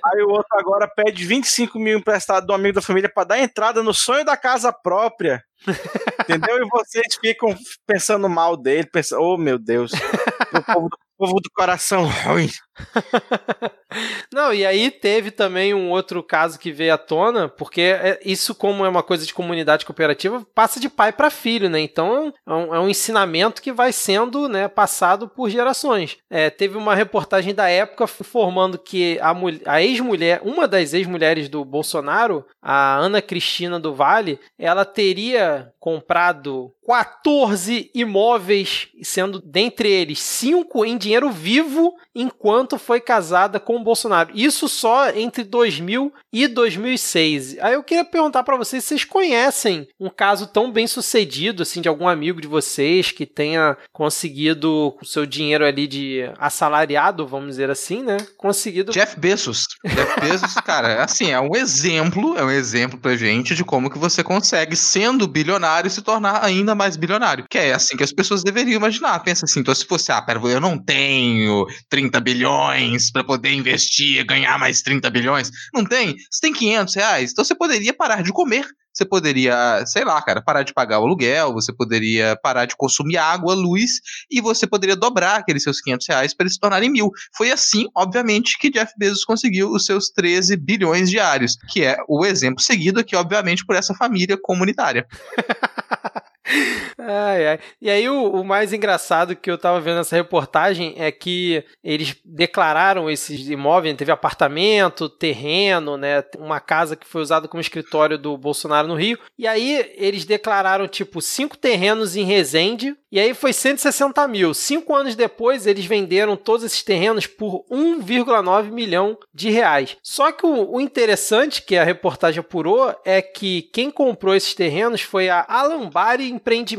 Aí o outro agora pede 25 mil emprestado do amigo da família para dar entrada no sonho da casa própria. Entendeu? E vocês ficam pensando mal dele, pensando, oh meu Deus, o povo, o povo do coração ruim. Não, e aí teve também um outro caso que veio à tona, porque é, isso, como é uma coisa de comunidade cooperativa, passa de pai para filho, né? Então é um, é um, ensinamento que vai sendo né, passado por gerações. É, teve uma reportagem da época informando que a, a ex-mulher, uma das ex-mulheres do Bolsonaro, a Ana Cristina do Vale, ela teria comprado 14 imóveis, sendo dentre eles cinco em dinheiro vivo, enquanto foi casada com o Bolsonaro. Isso só entre 2000 e 2006. Aí eu queria perguntar para vocês se vocês conhecem um caso tão bem sucedido assim de algum amigo de vocês que tenha conseguido o seu dinheiro ali de assalariado, vamos dizer assim, né? Conseguido Jeff Bezos. Jeff Bezos, cara, assim, é um exemplo, é um exemplo pra gente de como que você consegue sendo bilionário se tornar ainda mais bilionário. Que é assim que as pessoas deveriam imaginar. Pensa assim, então se fosse, ah, pera, eu não tenho 30 bilhões para poder investir, ganhar mais 30 bilhões. Não tem? Você tem 500 reais. Então você poderia parar de comer. Você poderia, sei lá, cara, parar de pagar o aluguel, você poderia parar de consumir água, luz, e você poderia dobrar aqueles seus 500 reais para eles se tornarem mil. Foi assim, obviamente, que Jeff Bezos conseguiu os seus 13 bilhões diários, que é o exemplo seguido aqui, obviamente, por essa família comunitária. Ai, ai. E aí, o, o, mais engraçado que eu tava vendo nessa reportagem é que eles declararam esses imóveis, teve apartamento, terreno, né? Uma casa que foi usada como escritório do Bolsonaro no Rio. E aí, eles declararam, tipo, cinco terrenos em Resende. E aí foi 160 mil. Cinco anos depois, eles venderam todos esses terrenos por 1,9 milhão de reais. Só que o, o interessante que a reportagem apurou é que quem comprou esses terrenos foi a Alambari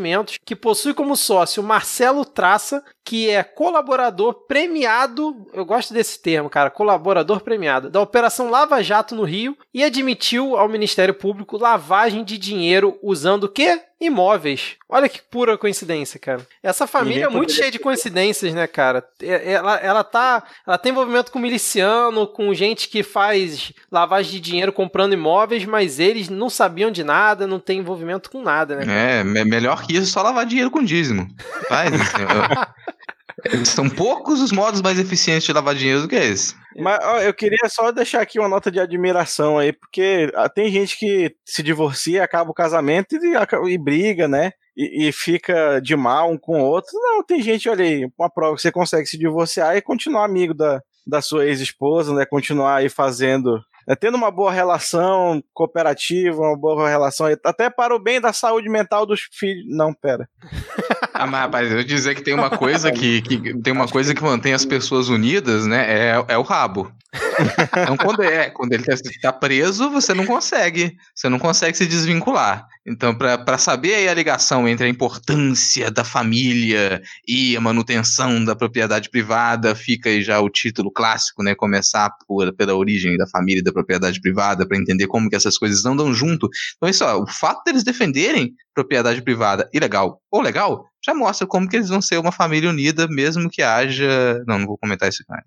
Empreendimentos, que possui como sócio Marcelo Traça, que é colaborador premiado, eu gosto desse termo, cara, colaborador premiado, da Operação Lava Jato no Rio e admitiu ao Ministério Público lavagem de dinheiro usando o quê? Imóveis. Olha que pura coincidência, cara. Essa família é muito cheia de coincidências, né, cara? É, ela, ela tá. Ela tem envolvimento com miliciano, com gente que faz lavagem de dinheiro comprando imóveis, mas eles não sabiam de nada, não tem envolvimento com nada, né? É, melhor que isso, só lavar dinheiro com dízimo. Faz. São poucos os modos mais eficientes de lavar dinheiro do que esse. Mas ó, eu queria só deixar aqui uma nota de admiração aí, porque ah, tem gente que se divorcia, acaba o casamento e, e briga, né? E, e, fica de mal um com o outro. Não, tem gente, olha aí, uma prova que você consegue se divorciar e continuar amigo da, da sua ex-esposa, né? Continuar aí fazendo é, tendo uma boa relação cooperativa, uma boa relação, até para o bem da saúde mental dos filhos. Não, pera. Ah, mas rapaz, eu dizer que tem uma coisa que, que tem uma coisa que mantém as pessoas unidas, né? É, é o rabo. Então, quando é, quando ele está preso, você não consegue, você não consegue se desvincular. Então, para saber aí a ligação entre a importância da família e a manutenção da propriedade privada, fica aí já o título clássico, né? Começar por, pela origem da família e da propriedade privada, para entender como que essas coisas andam junto. Então, isso, ó, o fato deles defenderem propriedade privada ilegal ou legal, já mostra como que eles vão ser uma família unida, mesmo que haja. Não, não vou comentar isso, cara.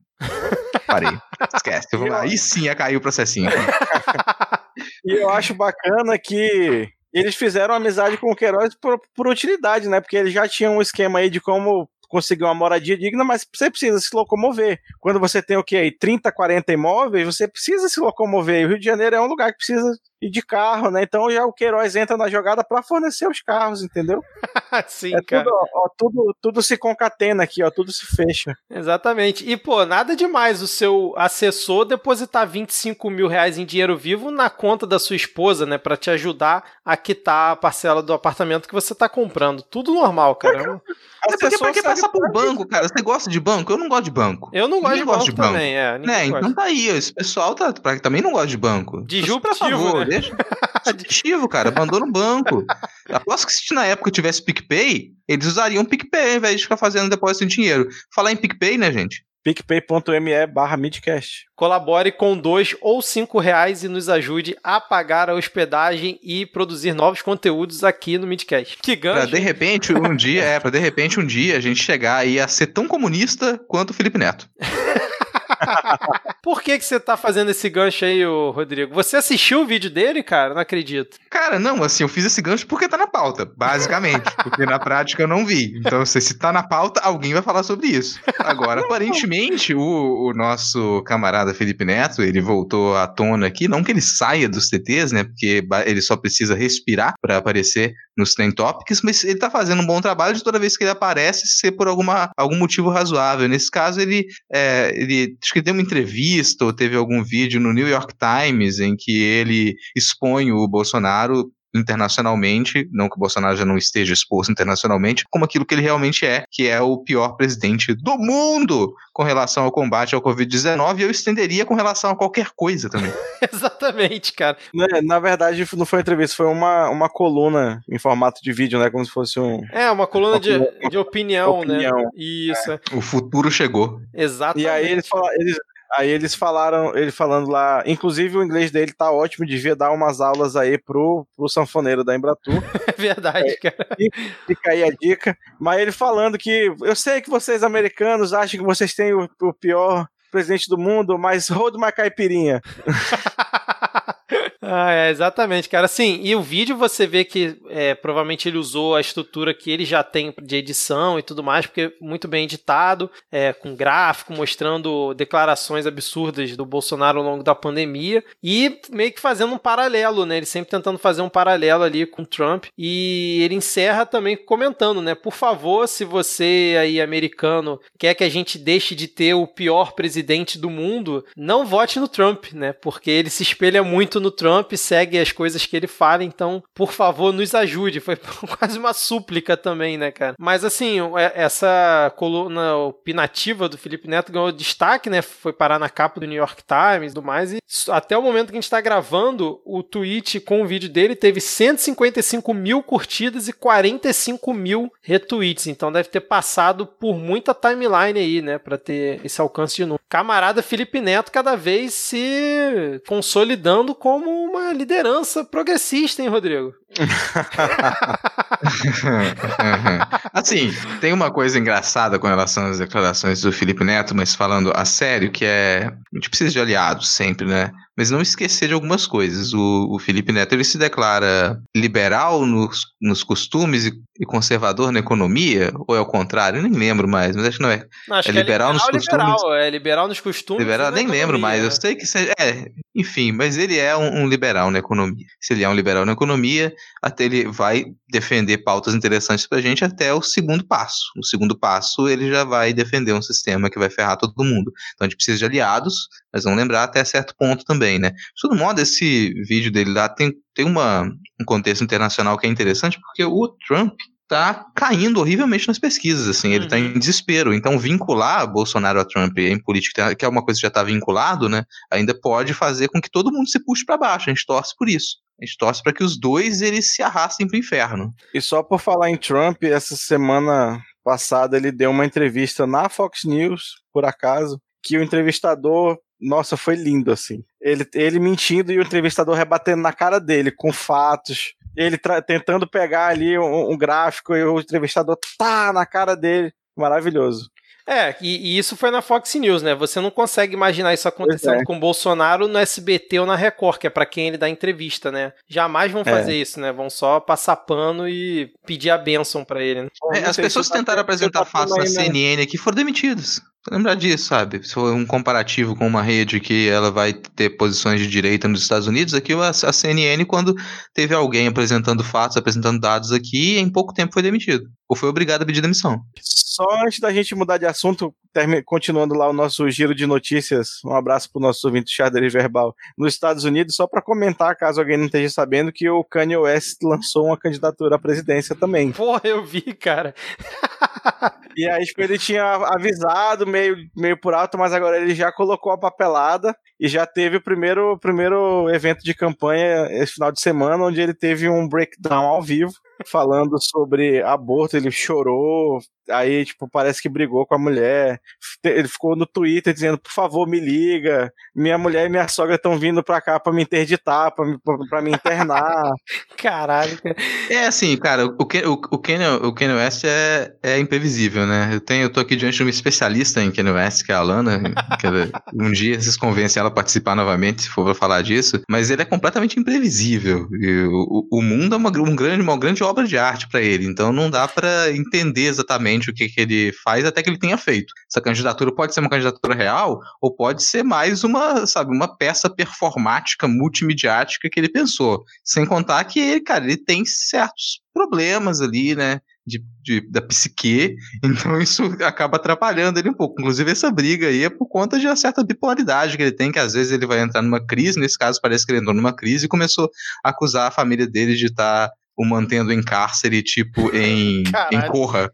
Parei. Esquece. Aí sim ia cair o processinho. e eu acho bacana que eles fizeram amizade com o Queiroz por, por utilidade, né? Porque eles já tinham um esquema aí de como conseguir uma moradia digna, mas você precisa se locomover. Quando você tem o que aí, 30, 40 imóveis, você precisa se locomover. E o Rio de Janeiro é um lugar que precisa ir de carro, né? Então já o Queiroz entra na jogada para fornecer os carros, entendeu? Sim, é cara. Tudo, ó, tudo, tudo se concatena aqui, ó, tudo se fecha. Exatamente. E, pô, nada demais o seu assessor depositar 25 mil reais em dinheiro vivo na conta da sua esposa, né? Pra te ajudar a quitar a parcela do apartamento que você tá comprando. Tudo normal, cara. É porque pra que passar por banco, cara? Você gosta de banco? Eu não gosto de banco. Eu não gosto, de, gosta banco de banco também, é. Né? Então tá aí, esse pessoal tá, pra, também não gosta de banco. Disruptivo, Por favor, né? Deixa. Disruptivo, cara. Abandona o banco. Aposto que se na época tivesse PicPay, eles usariam PicPay ao invés de ficar fazendo depósito de dinheiro. Falar em PicPay, né, gente? picpay.me barra midcast. Colabore com dois ou cinco reais e nos ajude a pagar a hospedagem e produzir novos conteúdos aqui no Midcast. Que gancho. Pra de repente, um dia, é, pra de repente um dia a gente chegar aí a ser tão comunista quanto o Felipe Neto. Por que, que você tá fazendo esse gancho aí, ô Rodrigo? Você assistiu o vídeo dele, cara? Não acredito. Cara, não, assim, eu fiz esse gancho porque tá na pauta, basicamente. porque na prática eu não vi. Então, se tá na pauta, alguém vai falar sobre isso. Agora, aparentemente, o, o nosso camarada Felipe Neto, ele voltou à tona aqui, não que ele saia dos TTs, né? Porque ele só precisa respirar para aparecer nos Trend Topics, mas ele tá fazendo um bom trabalho de toda vez que ele aparece ser por alguma, algum motivo razoável. Nesse caso, ele, é, ele acho que deu uma entrevista ou teve algum vídeo no New York Times em que ele expõe o Bolsonaro internacionalmente, não que o Bolsonaro já não esteja exposto internacionalmente, como aquilo que ele realmente é, que é o pior presidente do mundo com relação ao combate ao Covid-19, e eu estenderia com relação a qualquer coisa também. Exatamente, cara. Na, na, verdade, não foi uma entrevista, foi uma, uma coluna em formato de vídeo, né? Como se fosse um. É, uma coluna uma, de, de opinião, opinião, né? Isso. É. O futuro chegou. Exatamente. E aí eles, falaram, eles, Aí eles falaram, ele falando lá, inclusive o inglês dele tá ótimo, devia dar umas aulas aí pro, pro sanfoneiro da Embratur. É verdade, cara. Fica aí a dica. Mas ele falando que eu sei que vocês americanos acham que vocês têm o, o pior presidente do mundo, mas roda uma caipirinha. Ah, é, exatamente, cara. Sim, e o vídeo você vê que é, provavelmente ele usou a estrutura que ele já tem de edição e tudo mais, porque muito bem editado, é, com gráfico, mostrando declarações absurdas do Bolsonaro ao longo da pandemia e meio que fazendo um paralelo, né? Ele sempre tentando fazer um paralelo ali com Trump. E ele encerra também comentando, né? Por favor, se você aí, americano, quer que a gente deixe de ter o pior presidente do mundo, não vote no Trump, né? Porque ele se espelha muito no Trump segue as coisas que ele fala, então, por favor, nos ajude. Foi quase uma súplica também, né, cara? Mas assim, essa coluna opinativa do Felipe Neto ganhou destaque, né? Foi parar na capa do New York Times e tudo mais. E até o momento que a gente está gravando, o tweet com o vídeo dele teve 155 mil curtidas e 45 mil retweets. Então deve ter passado por muita timeline aí, né? Pra ter esse alcance de número. Camarada Felipe Neto cada vez se consolidando como uma liderança progressista, hein, Rodrigo? assim, tem uma coisa engraçada com relação às declarações do Felipe Neto, mas falando a sério, que é. A gente precisa de aliados sempre, né? Mas não esquecer de algumas coisas. O, o Felipe Neto ele se declara liberal nos, nos costumes e, e, conservador na economia, ou é o contrário? Eu nem lembro mais, mas acho que não é. Não, acho é, liberal é liberal nos liberal, costumes. É liberal nos costumes. Liberal, nem economia, lembro mais. né? Eu sei que. É, enfim, mas ele é um, um liberal na economia. Se ele é um liberal na economia, até ele vai defender pautas interessantes pra gente até o segundo passo. O segundo passo, ele já vai defender um sistema que vai ferrar todo mundo. Então a gente precisa de aliados, mas vamos lembrar até certo ponto também, né? De todo modo, esse vídeo dele lá tem, tem uma, um contexto internacional que é interessante, porque o Trump tá caindo horrivelmente nas pesquisas, assim, ele tá em desespero. Então, vincular Bolsonaro a Trump em política, que é uma coisa que já tá vinculado, né, ainda pode fazer com que todo mundo se puxe para baixo. A gente torce por isso. A gente torce para que os dois eles se arrastem pro inferno. E só por falar em Trump, essa semana passada ele deu uma entrevista na Fox News, por acaso, que o entrevistador, nossa, foi lindo assim. Ele, ele mentindo e o entrevistador rebatendo na cara dele com fatos. Ele tentando pegar ali um, um gráfico e o entrevistador tá na cara dele. Maravilhoso. É, e, e, isso foi na Fox News, né? Você não consegue imaginar isso acontecendo é. com o Bolsonaro no SBT ou na Record, que é para quem ele dá entrevista, né? Jamais vão fazer é. isso, né? Vão só passar pano e pedir a bênção para ele. Né? É, as pessoas que tentaram apresentar fatos na CNN aqui foram demitidos lembrar disso, sabe? Se for um comparativo com uma rede que ela vai ter posições de direita nos Estados Unidos, aqui a, CNN, quando teve alguém apresentando fatos, apresentando dados aqui, em pouco tempo foi demitido. Ou foi obrigado a pedir demissão. Só antes da gente mudar de assunto, continuando lá o nosso giro de notícias, um abraço para o nosso ouvinte xadrez verbal nos Estados Unidos, só para comentar, caso alguém não esteja sabendo, que o Kanye West lançou uma candidatura à presidência também. Porra, eu vi, cara. e aí, tipo, ele tinha avisado meio, meio por alto, mas agora ele já colocou a papelada e já teve o primeiro, primeiro evento de campanha esse final de semana, onde ele teve um breakdown ao vivo falando sobre aborto, ele chorou, aí, tipo, parece que brigou com a mulher. Ele ficou no Twitter dizendo, por favor, me liga. Minha mulher e minha sogra estão vindo pra cá pra me interditar, pra me, pra me internar. Caralho. É assim, cara, o, Ken, o, o, Kanye, o West é, é imprevisível, né? Eu, tenho, eu tô aqui diante de uma especialista em Kanye West, que é a Alana. que um dia vocês convencem ela a participar novamente, se for pra falar disso. Mas ele é completamente imprevisível. E o, o mundo é uma, um grande, uma grande obra de arte para ele, então não dá para entender exatamente o que, que ele faz até que ele tenha feito. Essa candidatura pode ser uma candidatura real ou pode ser mais uma, sabe, uma peça performática multimediática que ele pensou. Sem contar que ele, cara, ele tem certos problemas ali, né? De, de, da psique, então isso acaba atrapalhando ele um pouco. Inclusive, essa briga aí é por conta de uma certa bipolaridade que ele tem, que às vezes ele vai entrar numa crise, nesse caso parece que ele entrou numa crise e começou a acusar a família dele de estar tá o mantendo em cárcere, tipo, em, em Corra.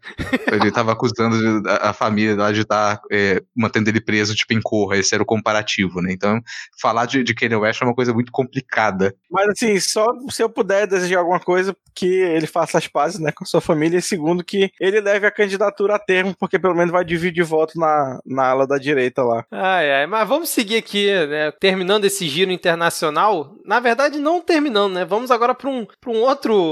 Ele tava acusando a, a família lá de estar tá, é, mantendo ele preso, tipo, em Corra. Esse era o comparativo, né? Então, falar de, de Kanye West é uma coisa muito complicada. Mas, assim, só se eu puder desejar alguma coisa, que ele faça as pazes, né, com a sua família. E segundo, que ele leve a candidatura a termo, porque pelo menos vai dividir voto na, na ala da direita lá. Ai, ai. Mas vamos seguir aqui, né? Terminando esse giro internacional. Na verdade, não terminando, né? Vamos agora para um, um outro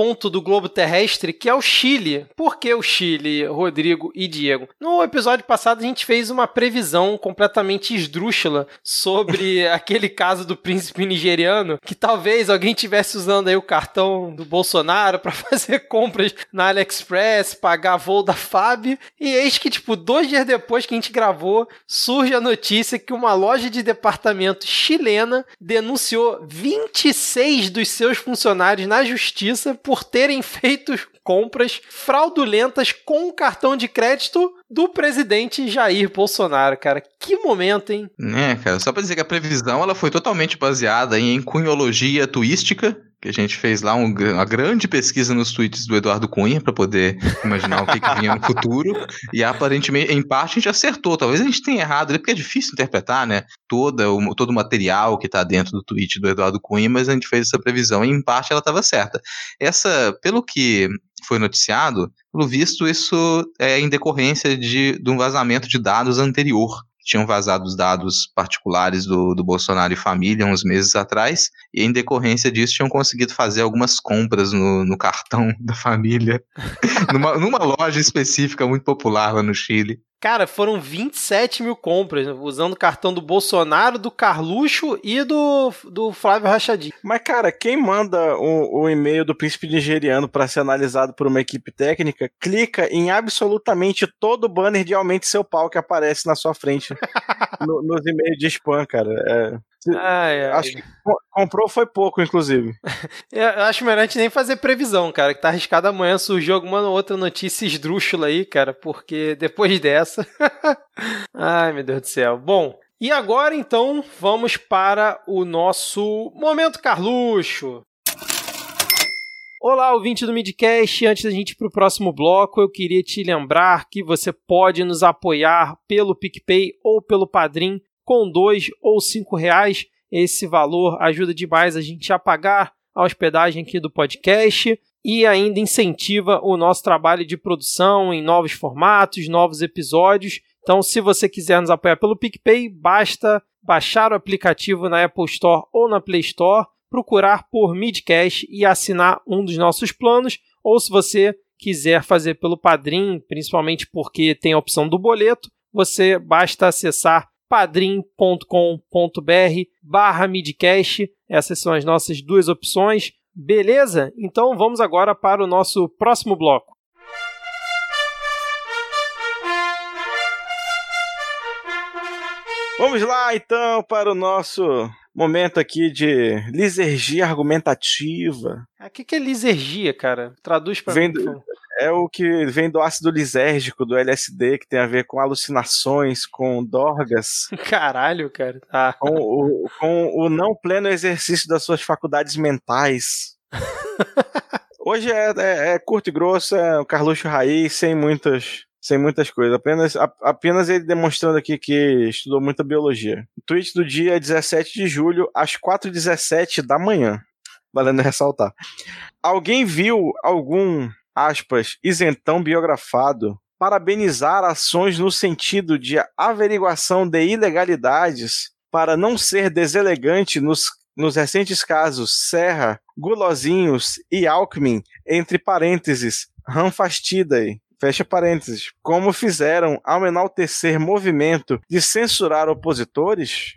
ponto do globo terrestre, que é o Chile. Por que o Chile, Rodrigo e Diego? No episódio passado a gente fez uma previsão completamente esdrúxula sobre aquele caso do príncipe nigeriano, que talvez alguém tivesse usando aí o cartão do Bolsonaro para fazer compras na AliExpress, pagar voo da FAB, e eis que, tipo, dois dias depois que a gente gravou, surge a notícia que uma loja de departamento chilena denunciou 26 dos seus funcionários na justiça justiça por terem feito compras fraudulentas com o cartão de crédito do presidente Jair Bolsonaro, cara. Que momento, hein? É, cara, só pra dizer que a previsão ela foi totalmente baseada em cunhologia tuística, que a gente fez lá um, uma grande pesquisa nos tweets do Eduardo Cunha para poder imaginar o que, que, vinha no futuro. E aparentemente, em parte, a gente acertou. Talvez a gente tenha errado, porque é difícil interpretar, né? Toda, o, todo o material que está dentro do tweet do Eduardo Cunha, mas a gente fez essa previsão e, em parte, ela estava certa. Essa, pelo que foi noticiado, pelo visto, isso é em decorrência de, de um vazamento de dados anterior tinham vazado os dados particulares do, do Bolsonaro e família uns meses atrás, e em decorrência disso tinham conseguido fazer algumas compras no, no cartão da família, numa, numa loja específica muito popular lá no Chile. Cara, foram 27 mil compras, né, usando o cartão do Bolsonaro, do Carluxo e do, do Flávio Rachadinho. Mas, cara, quem manda o, o e-mail do príncipe nigeriano para ser analisado por uma equipe técnica, clica em absolutamente todo o banner de aumente seu pau que aparece na sua frente no, nos e-mails de spam, cara. Ai, ai. Acho que comprou foi pouco, inclusive. Eu acho melhor a gente nem fazer previsão, cara, que tá arriscado amanhã surgir alguma outra notícia esdrúxula aí, cara, porque depois dessa. ai, meu Deus do céu. Bom, e agora então vamos para o nosso Momento Carluxo. Olá, ouvinte do Midcast. Antes da gente ir para o próximo bloco, eu queria te lembrar que você pode nos apoiar pelo PicPay ou pelo Padrim com dois ou cinco reais. Esse valor ajuda demais a gente a pagar a hospedagem aqui do podcast e ainda incentiva o nosso trabalho de produção em novos formatos, novos episódios. Então, se você quiser nos apoiar pelo PicPay, basta baixar o aplicativo na Apple Store ou na Play Store, procurar por Midcast e assinar um dos nossos planos, ou se você quiser fazer pelo Padrim, principalmente porque tem a opção do boleto, você basta acessar padrim.com.br barra midcast. Essas são as nossas duas opções. Beleza? Então vamos agora para o nosso próximo bloco. Vamos lá então para o nosso momento aqui de lisergia argumentativa. O que, que é lisergia, cara? Traduz para mim. do- É o que vem do ácido lisérgico, do LSD, que tem a ver com alucinações, com dorgas, Caralho, cara. Tá. com o, com o não pleno exercício das suas faculdades mentais. Hoje é, é- é curto e grosso, é o Carluxo Raiz, sem muitas, sem muitas coisas. Apenas, a- apenas ele demonstrando aqui que estudou muita biologia. O tweet do dia é 17 de julho, às 4h17 da manhã. Valendo ressaltar. Alguém viu algum, aspas, isentão biografado parabenizar ações no sentido de averiguação de ilegalidades para não ser deselegante nos, nos recentes casos Serra, Gulosinhos e Alckmin, entre parênteses, Ranfastidae, fecha parênteses, como fizeram ao enaltecer movimento de censurar opositores?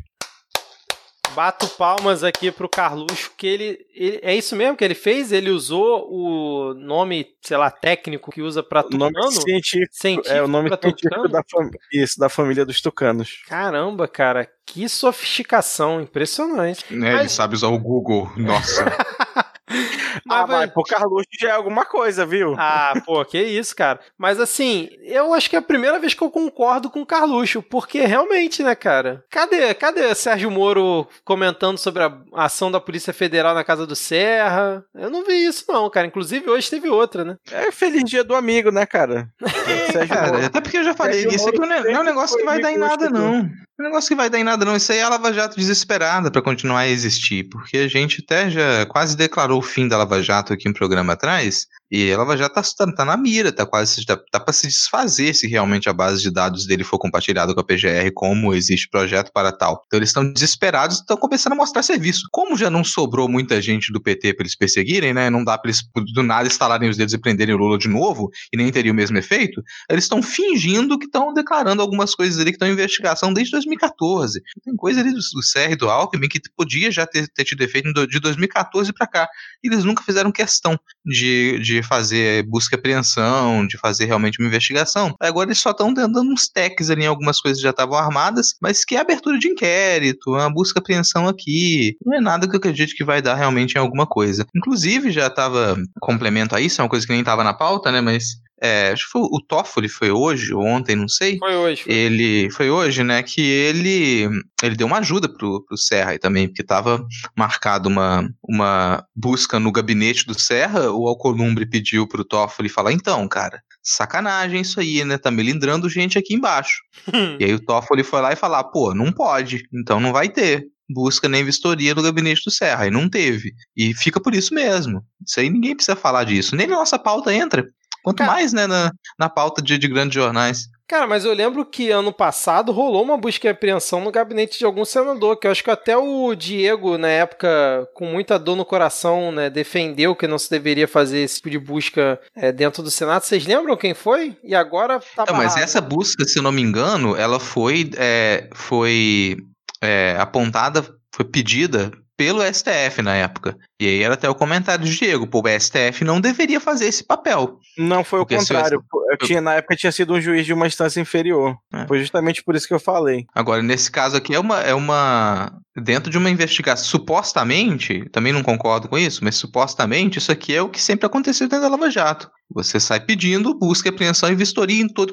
Bato palmas aqui pro Carluxo, que ele, ele- É isso mesmo que ele fez? Ele usou o nome, sei lá, técnico que usa pra O nome tucano? científico, Científico é o nome científico tucano? da, fam- isso, da família dos tucanos. Caramba, cara, que sofisticação, impressionante. Ele Mas- sabe usar o Google. Nossa. ah, vai- vai, pro Carluxo já é alguma coisa, viu? Ah, pô, que isso, cara. Mas assim, eu acho que é a primeira vez que eu concordo com o Carluxo, porque realmente, né, cara? Cadê, cadê Sérgio Moro comentando sobre a ação da Polícia Federal na casa do Serra? Eu não vi isso, não, cara. Inclusive, hoje teve outra, né? É feliz dia do amigo, né, cara? Sérgio Cara, Moro. até porque eu já falei, Sérgio isso aqui não é, não é um negócio que vai dar em nada, não. Um negócio que vai dar em nada, não. Isso aí é a Lava Jato desesperada pra continuar a existir. Porque a gente até já quase declarou o fim da Lava Jato aqui um programa atrás. E a Lava Jato tá, tá na mira, tá quase tá, tá para se desfazer se realmente a base de dados dele for compartilhada com a PGR, como existe projeto para tal. Então eles estão desesperados estão começando a mostrar serviço. Como já não sobrou muita gente do PT para eles perseguirem, né? Não dá para eles do nada estalarem os dedos e prenderem o Lula de novo, e nem teria o mesmo efeito. Eles estão fingindo que estão declarando algumas coisas ali que estão em investigação desde 2014. Tem coisa ali do, do e do Alckmin que podia já ter, ter tido efeito de 2014 para cá. E eles nunca fizeram questão de, de fazer busca e apreensão, de fazer realmente uma investigação. Agora eles só estão dando uns techs ali em algumas coisas que já estavam armadas, mas que é abertura de inquérito, uma busca e apreensão aqui. Não é nada que eu acredito que vai dar realmente em alguma coisa. Inclusive, já estava complemento a isso, é uma coisa que nem estava na pauta, né? Mas é, acho que foi o Toffoli, foi hoje ou ontem, não sei. Foi hoje. Foi. Ele foi hoje, né? Que ele ele deu uma ajuda pro, pro Serra aí também, porque tava marcado uma, uma busca no gabinete do Serra. O Alcolumbre pediu pro Toffoli falar: então, cara, sacanagem isso aí, né? Tá melindrando gente aqui embaixo. E aí o Toffoli foi lá e falar: pô, não pode, então não vai ter. Busca nem vistoria no gabinete do Serra. E não teve. E fica por isso mesmo. Isso aí ninguém precisa falar disso. Nem na nossa pauta entra. Quanto Cara- mais, né, na, na pauta de, de grandes jornais. Cara, mas eu lembro que ano passado rolou uma busca e apreensão no gabinete de algum senador, que eu acho que até o Diego, na época, com muita dor no coração, né, defendeu que não se deveria fazer esse tipo de busca é, dentro do Senado. Vocês lembram quem foi? E agora tá Não, mas essa busca, se eu não me engano, ela foi, é, foi é, apontada, foi pedida pelo STF na época. E aí era até o comentário de Diego, pô, o STF não deveria fazer esse papel. Não foi o contrário. Eu tinha, na época tinha sido um juiz de uma instância inferior. É. Foi justamente por isso que eu falei. Agora, nesse caso aqui, é uma, é uma. Dentro de uma investigação, supostamente, também não concordo com isso, mas supostamente isso aqui é o que sempre aconteceu dentro da Lava Jato. Você sai pedindo busca, apreensão e vistoria em todo,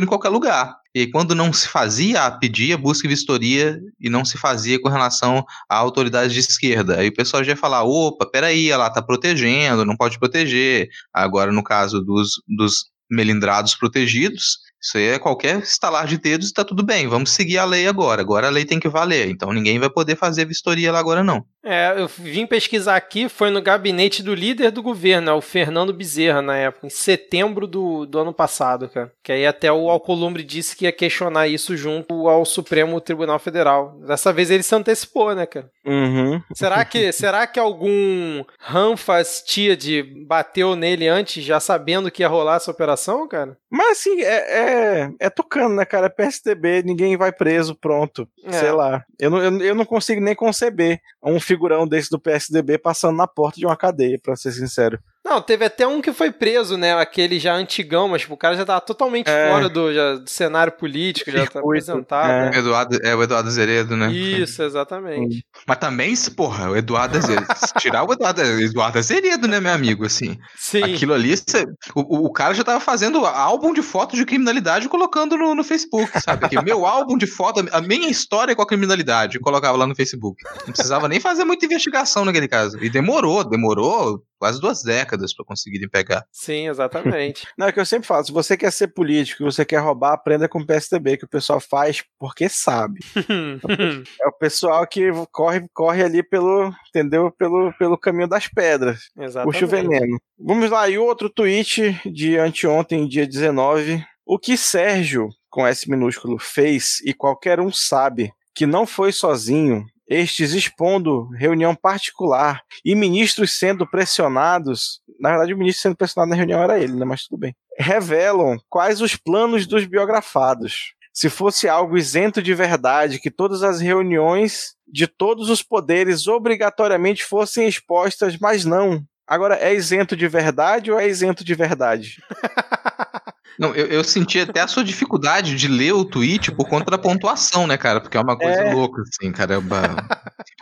em qualquer lugar. E quando não se fazia, pedia busca e vistoria e não se fazia com relação a autoridades de esquerda. Aí o pessoal já ia falar: opa, peraí, ela tá protegendo, não pode proteger. Agora, no caso dos, dos melindrados protegidos, Isso aí é qualquer estalar de dedos e tá tudo bem. Vamos seguir a lei agora. Agora a lei tem que valer. Então ninguém vai poder fazer vistoria lá agora, não. É, eu vim pesquisar aqui, foi no gabinete do líder do governo, é o Fernando Bezerra, na época, em setembro do, do ano passado, cara. Que aí até o Alcolumbre disse que ia questionar isso junto ao Supremo Tribunal Federal. Dessa vez ele se antecipou, né, cara? Uhum. Será que, será que algum Ranfas de bateu nele antes, já sabendo que ia rolar essa operação, cara? Mas assim, é, é, é tocando, né, cara? É PSDB, ninguém vai preso, pronto. É. Sei lá. Eu não, eu, eu não consigo nem conceber um figurão desse do PSDB passando na porta de uma cadeia, pra ser sincero. Não, teve até um que foi preso, né? Aquele já antigão, mas tipo, o cara já tava totalmente É. fora do, já, do cenário político, já tá aposentado. é. né? Eduardo, é o Eduardo Zeredo, né? Isso, exatamente. Mas também, porra, o Eduardo Azeredo. tirar o Eduardo, Eduardo Azeredo, né, meu amigo? Assim, Sim. aquilo ali, cê- o, o- o cara já tava fazendo álbum de fotos de criminalidade e colocando no, no Facebook, sabe? Aqui, meu álbum de foto, a minha história com a criminalidade, colocava lá no Facebook. Não precisava nem fazer muita investigação naquele caso. E demorou, demorou quase duas décadas pra conseguirem pegar. Sim, exatamente. Não, é o que eu sempre falo, se você quer ser político, você quer roubar, aprenda com o PSDB, que o pessoal faz porque sabe. É o pessoal que corre, corre ali pelo, entendeu? Pelo, pelo caminho das pedras. exatamente. Puxa o veneno. Vamos lá, e outro tweet de anteontem, dia 19. O que Sérgio, com S minúsculo, fez e qualquer um sabe que não foi sozinho, estes expondo reunião particular e ministros sendo pressionados. Na verdade, o ministro sendo pressionado na reunião era ele, né? Mas tudo bem. Revelam quais os planos dos biografados. Se fosse algo isento de verdade, que todas as reuniões de todos os poderes obrigatoriamente fossem expostas, mas não. Agora, é isento de verdade ou é isento de verdade? Não, eu, eu senti até a sua dificuldade de ler o tweet por conta da pontuação, né, cara? Porque é uma coisa É. louca, assim, caramba.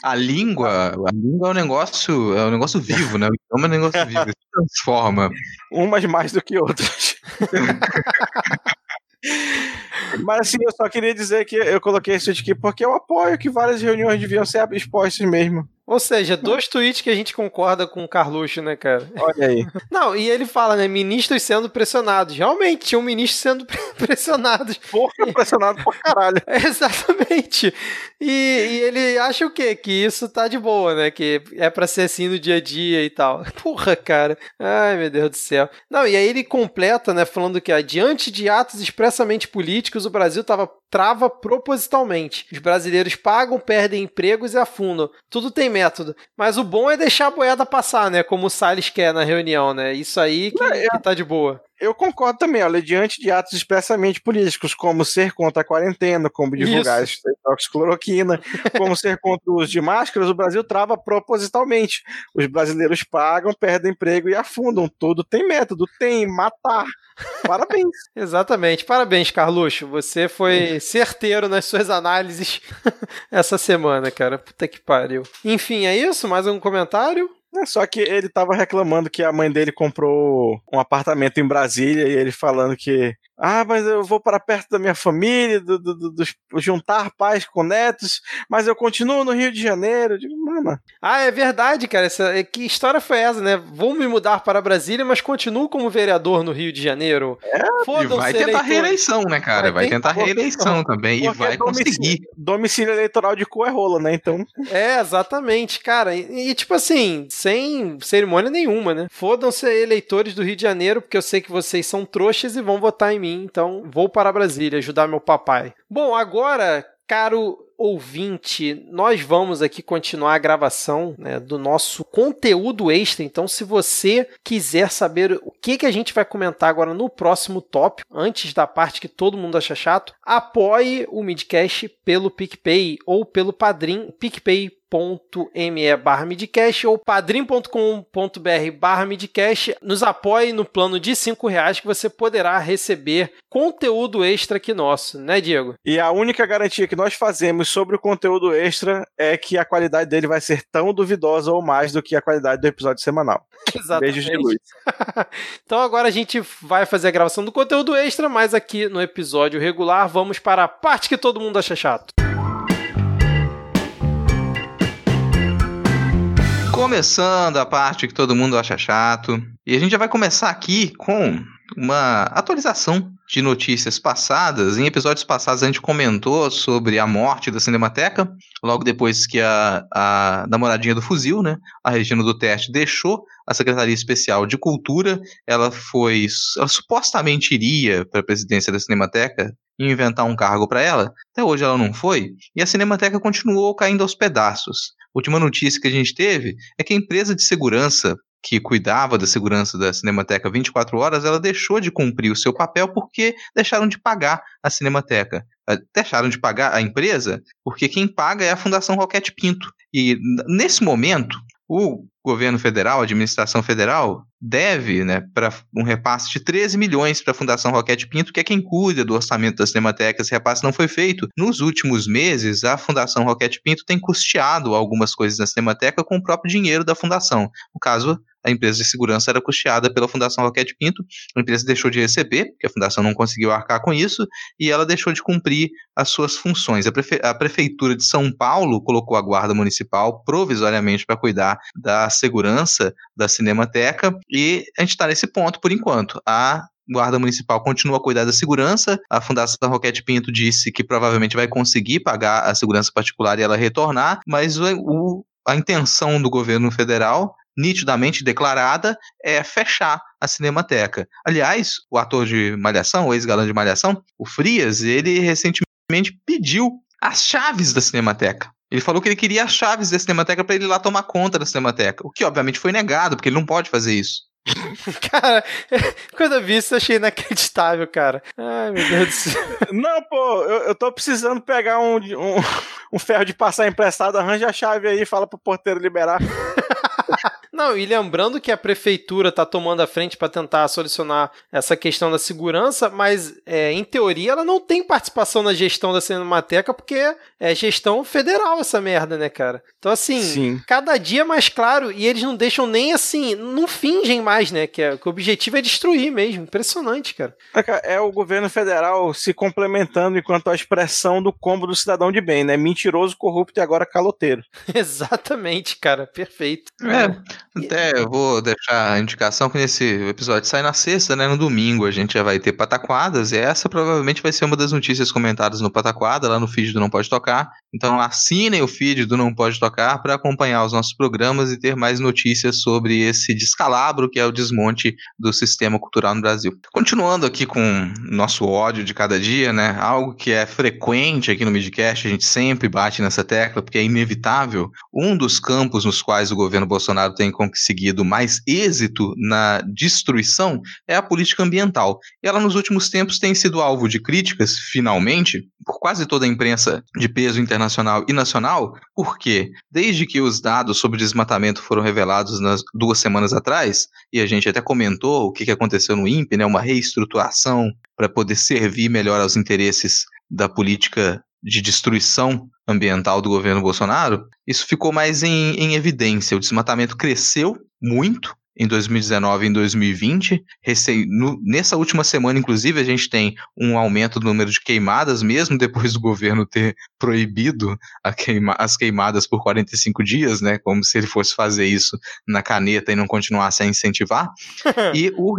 A língua, a língua é um negócio, é um negócio vivo, né? O idioma é um negócio vivo, se transforma. Umas mais do que outras. Mas assim, eu só queria dizer que eu coloquei tweet aqui porque eu apoio que várias reuniões deviam ser expostas mesmo. Ou seja, dois tweets que a gente concorda com o Carluxo, né, cara? Olha aí. Não, e ele fala, né, ministros sendo pressionados. Realmente, tinha um ministro sendo pre- pressionados. Porra, pressionado por caralho. Exatamente. E, e ele acha o quê? Que isso tá de boa, né? Que é pra ser assim no dia a dia e tal. Porra, cara. Ai, meu Deus do céu. Não, e aí ele completa, né, falando que, ó, diante de atos expressamente políticos, o Brasil tava trava propositalmente. Os brasileiros pagam, perdem empregos e afundam. Tudo tem método. Mas o bom é deixar a boiada passar, né? Como o Salles quer na reunião, né? Isso aí que, que tá de boa. Eu concordo também, olha, diante de atos expressamente políticos, como ser contra a quarentena, como divulgar cloroquina, como ser contra o uso de máscaras, o Brasil trava propositalmente. Os brasileiros pagam, perdem emprego e afundam. Tudo tem método, tem matar. Parabéns. Exatamente. Parabéns, Carluxo. Você foi certeiro nas suas análises essa semana, cara. Puta que pariu. Enfim, é isso? Mais um comentário? É, Só que ele tava reclamando que a mãe dele comprou um apartamento em Brasília e ele falando que, ah, mas eu vou para perto da minha família, do, do- do- dos- juntar pais com netos, mas eu continuo no Rio de Janeiro. Eu digo, mano, Ah, é verdade, cara. Essa, é- que história foi essa, né? Vou me mudar para Brasília, mas continuo como vereador no Rio de Janeiro. E Fodam-se, vai tentar eleitores. reeleição, né, cara? Vai Vai, tentar reeleição também. E vai domicílio- conseguir. Domicílio eleitoral de cu é rola, né? Então, É, exatamente, cara. E, e, tipo assim, sem cerimônia nenhuma, né? Fodam-se eleitores do Rio de Janeiro, porque eu sei que vocês são trouxas e vão votar em mim, então vou para Brasília ajudar meu papai. Bom, agora, caro ouvinte, nós vamos aqui continuar a gravação né, do nosso conteúdo extra. Então, se você quiser saber o que, que a gente vai comentar agora no próximo tópico, antes da parte que todo mundo acha chato, apoie o Midcast pelo PicPay ou pelo Padrim, PicPay me barra midcast ou padrim.com.br barra midcast nos apoie no plano de 5 reais que você poderá receber conteúdo extra aqui nosso, né Diego? e a única garantia que nós fazemos sobre o conteúdo extra é que a qualidade dele vai ser tão duvidosa ou mais do que a qualidade do episódio semanal. Beijos de luz. então agora a gente vai fazer a gravação do conteúdo extra, mas aqui no episódio regular vamos para a parte que todo mundo acha chato. Começando a parte que todo mundo acha chato. E a gente já vai começar aqui com uma atualização de notícias passadas. Em episódios passados a gente comentou sobre a morte da Cinemateca, logo depois que a, a namoradinha do fuzil, né, a Regina do Teste, deixou a Secretaria Especial de Cultura. Ela foi, ela supostamente iria para a presidência da Cinemateca inventar um cargo para ela. Até hoje ela não foi, e a Cinemateca continuou caindo aos pedaços. Última notícia que a gente teve é que a empresa de segurança que cuidava da segurança da Cinemateca 24 horas, ela deixou de cumprir o seu papel porque deixaram de pagar a Cinemateca. Deixaram de pagar a empresa porque quem paga é a Fundação Roquete Pinto. E nesse momento, o governo federal, administração federal, deve né, para um repasse de 13 milhões para a Fundação Roquete Pinto, que é quem cuida do orçamento da Cinemateca. Esse repasse não foi feito. Nos últimos meses, a Fundação Roquete Pinto tem custeado algumas coisas na Cinemateca com o próprio dinheiro da Fundação. No caso, a empresa de segurança era custeada pela Fundação Roquete Pinto, a empresa deixou de receber, porque a fundação não conseguiu arcar com isso, e ela deixou de cumprir as suas funções. A, prefe a Prefeitura de São Paulo colocou a Guarda Municipal provisoriamente para cuidar da segurança da Cinemateca, e a gente está nesse ponto por enquanto. A Guarda Municipal continua a cuidar da segurança. A Fundação Roquete Pinto disse que provavelmente vai conseguir pagar a segurança particular e ela retornar, mas o, o, a intenção do governo federal nitidamente declarada é fechar a Cinemateca. Aliás, o ator de Malhação, o ex-galã de Malhação, o Frias, ele recentemente pediu as chaves da Cinemateca. Ele falou que ele queria as chaves da Cinemateca para ele ir lá tomar conta da Cinemateca, o que obviamente foi negado, porque ele não pode fazer isso. cara, quando eu vi isso, eu achei inacreditável, cara. Ai, meu Deus do céu. Não, pô, eu, eu tô precisando pegar um, um, um ferro de passar emprestado, arranja a chave aí e fala pro porteiro liberar. Não, e lembrando que a prefeitura está tomando a frente para tentar solucionar essa questão da segurança, mas é, em teoria ela não tem participação na gestão da Cinemateca porque é gestão federal essa merda, né, cara? Então, assim, Sim. cada dia mais claro e eles não deixam nem assim, não fingem mais, né? Que, é, que o objetivo é destruir mesmo. Impressionante, cara. É, é o governo federal se complementando enquanto a expressão do combo do cidadão de bem, né? Mentiroso, corrupto e agora caloteiro. Exatamente, cara. Perfeito. É, até eu vou deixar a indicação que nesse episódio sai na sexta, né? No domingo a gente já vai ter pataquadas, e essa provavelmente vai ser uma das notícias comentadas no Pataquada, lá no feed do Não Pode Tocar. Então assinem o feed do Não Pode Tocar para acompanhar os nossos programas e ter mais notícias sobre esse descalabro que é o desmonte do sistema cultural no Brasil. Continuando aqui com nosso ódio de cada dia, né? Algo que é frequente aqui no Midcast, a gente sempre bate nessa tecla, porque é inevitável. Um dos campos nos quais o governo Bolsonado tem conseguido mais êxito na destruição é a política ambiental. Ela, nos últimos tempos, tem sido alvo de críticas, finalmente, por quase toda a imprensa de peso internacional e nacional, porque desde que os dados sobre desmatamento foram revelados nas duas semanas atrás, e a gente até comentou o que aconteceu no INPE, né, uma reestruturação para poder servir melhor aos interesses da política de destruição ambiental do governo Bolsonaro, isso ficou mais em, em evidência. O desmatamento cresceu muito em 2019 e em 2020. Recém, no, nessa última semana, inclusive, a gente tem um aumento do número de queimadas, mesmo depois do governo ter proibido queima, as queimadas por 45 dias, né? Como se ele fosse fazer isso na caneta e não continuasse a incentivar. e o,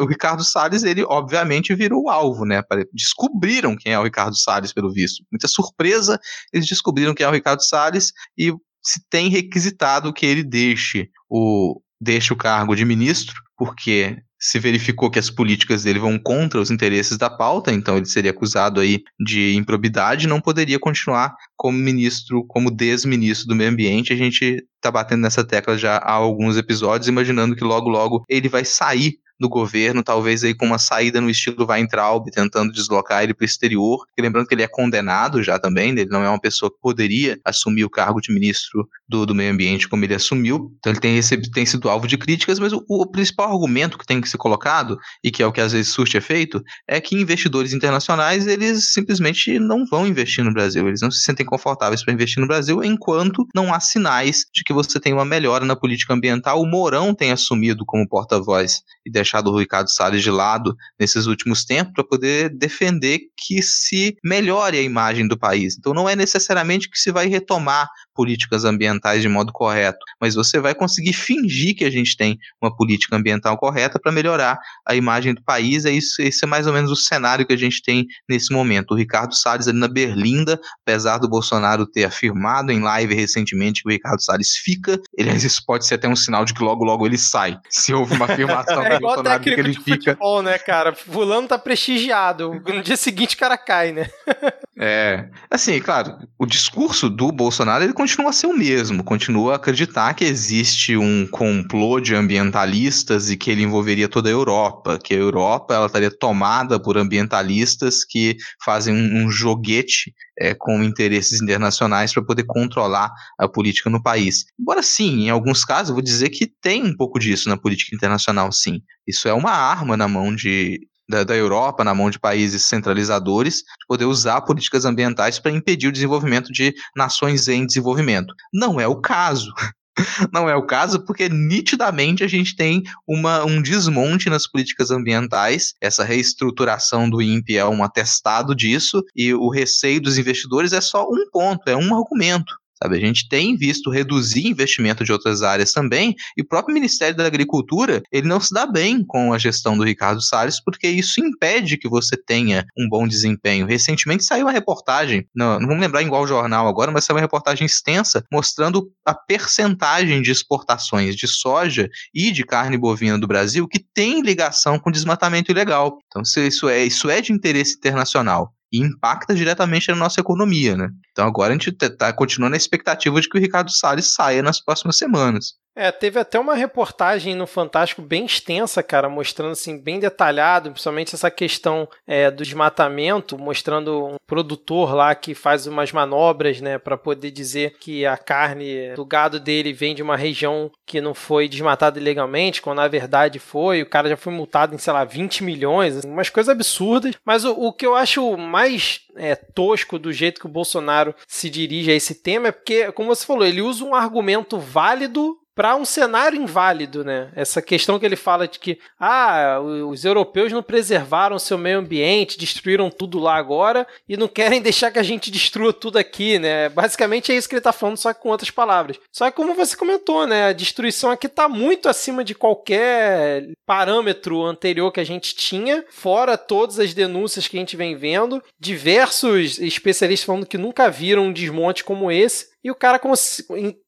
o Ricardo Salles, ele obviamente virou o alvo, né? Descobriram quem é o Ricardo Salles, pelo visto. Muita surpresa, eles descobriram quem é o Ricardo Salles e se tem requisitado que ele deixe o, deixa o cargo de ministro, porque se verificou que as políticas dele vão contra os interesses da pauta, então ele seria acusado aí de improbidade, não poderia continuar como ministro, como desministro do meio ambiente. A gente está batendo nessa tecla já há alguns episódios, imaginando que logo logo ele vai sair do governo, talvez aí com uma saída no estilo Weintraub, tentando deslocar ele para o exterior. E lembrando que ele é condenado já também, ele não é uma pessoa que poderia assumir o cargo de ministro do, do meio ambiente como ele assumiu. Então ele tem, recebido, tem sido alvo de críticas, mas o, o principal argumento que tem que ser colocado, e que é o que às vezes surte efeito, é que investidores internacionais eles simplesmente não vão investir no Brasil, eles não se sentem confortáveis para investir no Brasil enquanto não há sinais de que você tem uma melhora na política ambiental. O Mourão tem assumido como porta-voz e deixado o Ricardo Salles de lado nesses últimos tempos para poder defender que se melhore a imagem do país. Então não é necessariamente que se vai retomar políticas ambientais de modo correto, mas você vai conseguir fingir que a gente tem uma política ambiental correta para melhorar a imagem do país. É isso, esse é mais ou menos o cenário que a gente tem nesse momento. O Ricardo Salles ali na Berlinda, apesar do Bolsonaro ter afirmado em live recentemente que o Ricardo Salles fica, ele, isso pode ser até um sinal de que logo logo ele sai. Se houve uma afirmação é do Bolsonaro que ele de fica. Futebol, né, cara? Fulano tá prestigiado. No dia seguinte o cara cai, né? é. Assim, claro, o discurso do Bolsonaro ele continua a ser o mesmo, continua a acreditar que existe um complô de ambientalistas e que ele envolveria toda a Europa, que a Europa ela estaria tomada por ambientalistas que fazem um, um joguete é, com interesses internacionais para poder controlar a política no país. Embora sim, em alguns casos, vou dizer que tem um pouco disso na política internacional, sim. Isso é uma arma na mão de, da, da, Europa, na mão de países centralizadores, de poder usar políticas ambientais para impedir o desenvolvimento de nações em desenvolvimento. Não é o caso. Não é o caso, porque nitidamente a gente tem uma, um desmonte nas políticas ambientais. Essa reestruturação do INPE é um atestado disso, e o receio dos investidores é só um ponto, é um argumento. Sabe, a gente tem visto reduzir investimento de outras áreas também, e o próprio Ministério da Agricultura, ele não se dá bem com a gestão do Ricardo Salles, porque isso impede que você tenha um bom desempenho. Recentemente saiu uma reportagem, não, não vamos lembrar em qual jornal agora, mas saiu uma reportagem extensa mostrando a percentagem de exportações de soja e de carne bovina do Brasil que tem ligação com desmatamento ilegal. Então, isso é, isso é de interesse internacional e impacta diretamente na nossa economia, né? Então agora a gente está continuando a expectativa de que o Ricardo Salles saia nas próximas semanas. É, teve até uma reportagem no Fantástico bem extensa, cara, mostrando assim, bem detalhado, principalmente essa questão é, do desmatamento, mostrando um produtor lá que faz umas manobras, né, para poder dizer que a carne do gado dele vem de uma região que não foi desmatada ilegalmente, quando na verdade foi, o cara já foi multado em, sei lá, 20 milhões, assim, umas coisas absurdas. Mas o, o que eu acho mais é, tosco do jeito que o Bolsonaro se dirige a esse tema é porque, como você falou, ele usa um argumento válido para um cenário inválido, né? Essa questão que ele fala de que ah, os europeus não preservaram seu meio ambiente, destruíram tudo lá agora e não querem deixar que a gente destrua tudo aqui, né? Basicamente é isso que ele está falando, só com outras palavras. Só que como você comentou, né, a destruição aqui está muito acima de qualquer parâmetro anterior que a gente tinha, fora todas as denúncias que a gente vem vendo, diversos especialistas falando que nunca viram um desmonte como esse. E o cara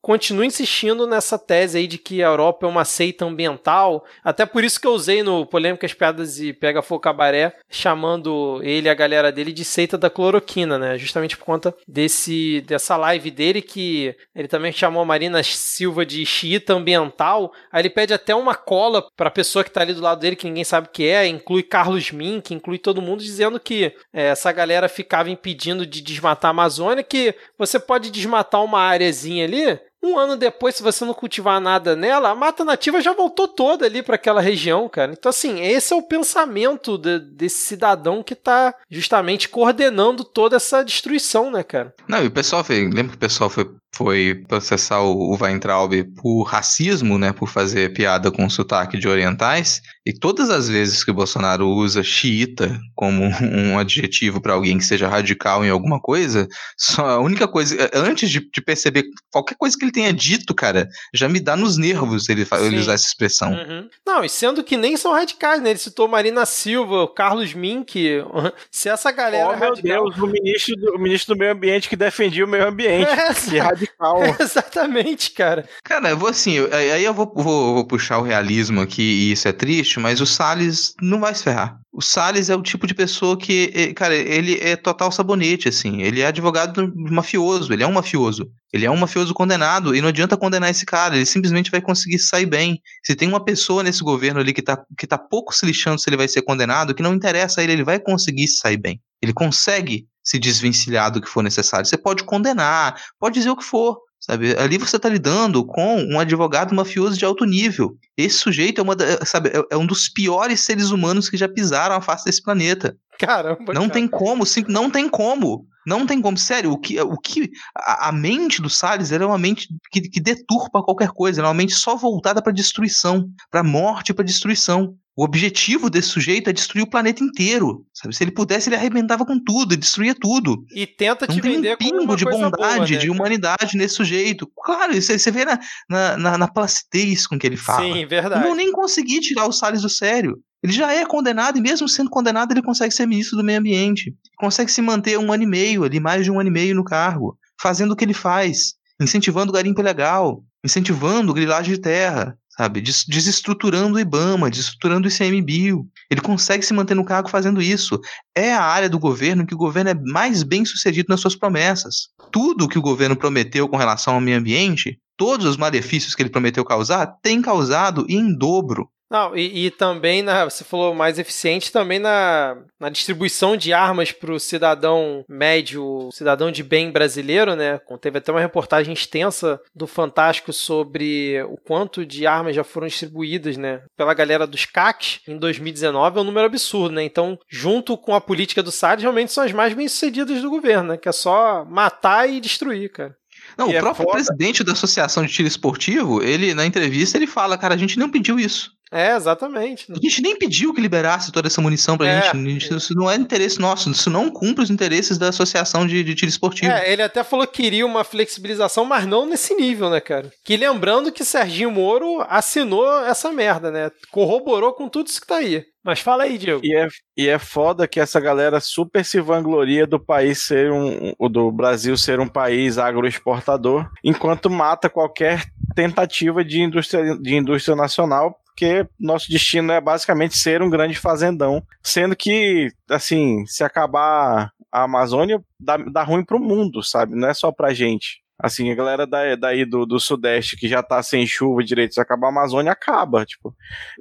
continua insistindo nessa tese aí de que a Europa é uma seita ambiental. Até por isso que eu usei no Polêmicas, Piadas e Pega Fogo Cabaré, chamando ele e a galera dele de seita da cloroquina, né? Justamente por conta desse, dessa live dele que ele também chamou a Marina Silva de xiita ambiental. Aí ele pede até uma cola pra pessoa que tá ali do lado dele, que ninguém sabe o que é, inclui Carlos Mink, inclui todo mundo, dizendo que é, essa galera ficava impedindo de desmatar a Amazônia, que você pode desmatar uma areazinha ali, um ano depois, se você não cultivar nada nela, a mata nativa já voltou toda ali para aquela região, cara. Então, assim, esse é o pensamento de, desse cidadão que tá justamente coordenando toda essa destruição, né, cara? Não, e o pessoal, lembra que o pessoal foi foi processar o, o Weintraub por racismo, né, por fazer piada com sotaque de orientais, e todas as vezes que o Bolsonaro usa xiita como um adjetivo para alguém que seja radical em alguma coisa, só a única coisa, antes de, de, perceber qualquer coisa que ele tenha dito, cara, já me dá nos nervos ele, ele usar essa expressão. Uhum. Não, e sendo que nem são radicais, né, ele citou Marina Silva, Carlos Mink, se essa galera... Oh, meu radical... Deus, o ministro, do, o ministro do meio ambiente que defendia o meio ambiente, é, radical. Exatamente, cara. Cara, eu vou assim, aí eu vou, vou, vou, puxar o realismo aqui, e isso é triste, mas o Salles não vai se ferrar. O Salles é o tipo de pessoa que, cara, ele é total sabonete, assim. Ele é advogado mafioso, ele é um mafioso. Ele é um mafioso condenado, e não adianta condenar esse cara, ele simplesmente vai conseguir sair bem. Se tem uma pessoa nesse governo ali que tá, que tá pouco se lixando se ele vai ser condenado, que não interessa a ele, ele vai conseguir sair bem. Ele consegue se desvencilhar do que for necessário. Você pode condenar, pode dizer o que for, sabe? Ali você está lidando com um advogado mafioso de alto nível. Esse sujeito é uma, sabe, é, é um dos piores seres humanos que já pisaram a face desse planeta. Caramba. Não cara. tem como, sim, não tem como. Não tem como. Sério, o que, o que a, a mente do Salles é uma mente que, que deturpa qualquer coisa, é uma mente só voltada para destruição, para morte, para destruição. O objetivo desse sujeito é destruir o planeta inteiro. Sabe? Se ele pudesse, ele arrebentava com tudo, destruía tudo. E tenta te Não tem vender um pingo de bondade, boa, né, de humanidade nesse sujeito. Claro, isso você vê na, na, na, na placidez com que ele fala. Sim, Não verdade. vão nem conseguir tirar o Salles do sério. Ele já é condenado, e mesmo sendo condenado, ele consegue ser ministro do meio ambiente. Consegue se manter um ano e meio ali, mais de um ano e meio no cargo, fazendo o que ele faz, incentivando o garimpo ilegal, incentivando grilagem de terra, sabe? Des- desestruturando o IBAMA, desestruturando o ICMBio. Ele consegue se manter no cargo fazendo isso. É a área do governo que o governo é mais bem sucedido nas suas promessas. Tudo que o governo prometeu com relação ao meio ambiente, todos os malefícios que ele prometeu causar, tem causado em dobro. Não, e, e também, na, você falou mais eficiente, também na, na distribuição de armas para o cidadão médio, cidadão de bem brasileiro, né? Teve até uma reportagem extensa do Fantástico sobre o quanto de armas já foram distribuídas, né? Pela galera dos CACs em 2019, é um número absurdo, né? Então, junto com a política do Salles, realmente são as mais bem-sucedidas do governo, né? Que é só matar e destruir, cara. Não, E o é próprio foda. presidente da Associação de Tiro Esportivo, ele na entrevista ele fala, cara, a gente não pediu isso. É, exatamente. A gente nem pediu que liberasse toda essa munição pra É. gente. Gente- Isso não é interesse nosso, isso não cumpre os interesses da Associação de, de Tiro Esportivo. É, ele até falou que queria uma flexibilização, mas não nesse nível, né, cara? Que lembrando que Serginho Moro assinou essa merda, né? Corroborou com tudo isso que tá aí. Mas fala aí, Diego. E é, e é foda que essa galera super se vangloria do país ser um. do Brasil ser um país agroexportador, enquanto mata qualquer tentativa de indústria, de indústria nacional, porque nosso destino é basicamente ser um grande fazendão. Sendo que, assim, se acabar a Amazônia, dá, dá ruim pro mundo, sabe? Não é só pra gente. Assim, a galera da, daí do, do Sudeste que já tá sem chuva direito, se acabar a Amazônia, acaba. Tipo,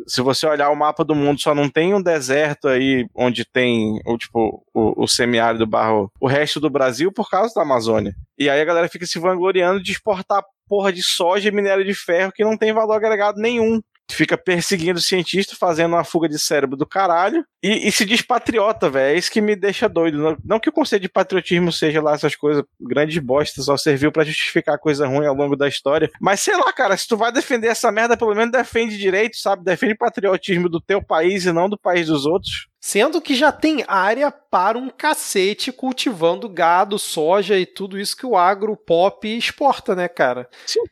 se você olhar o mapa do mundo, só não tem um deserto aí onde tem o tipo o, o semiárido barro, o resto do Brasil por causa da Amazônia. E aí a galera fica se vangloriando de exportar porra de soja e minério de ferro que não tem valor agregado nenhum. Fica perseguindo o cientista, fazendo uma fuga de cérebro do caralho. E, e se diz patriota, velho. É isso que me deixa doido. Não, não que o conceito de patriotismo seja lá essas coisas, grandes bostas, só serviu pra justificar coisa ruim ao longo da história. Mas sei lá, cara, se tu vai defender essa merda, pelo menos defende direito, sabe? Defende patriotismo do teu país e não do país dos outros. Sendo que já tem área para um cacete cultivando gado, soja e tudo isso que o agro pop exporta, né, cara?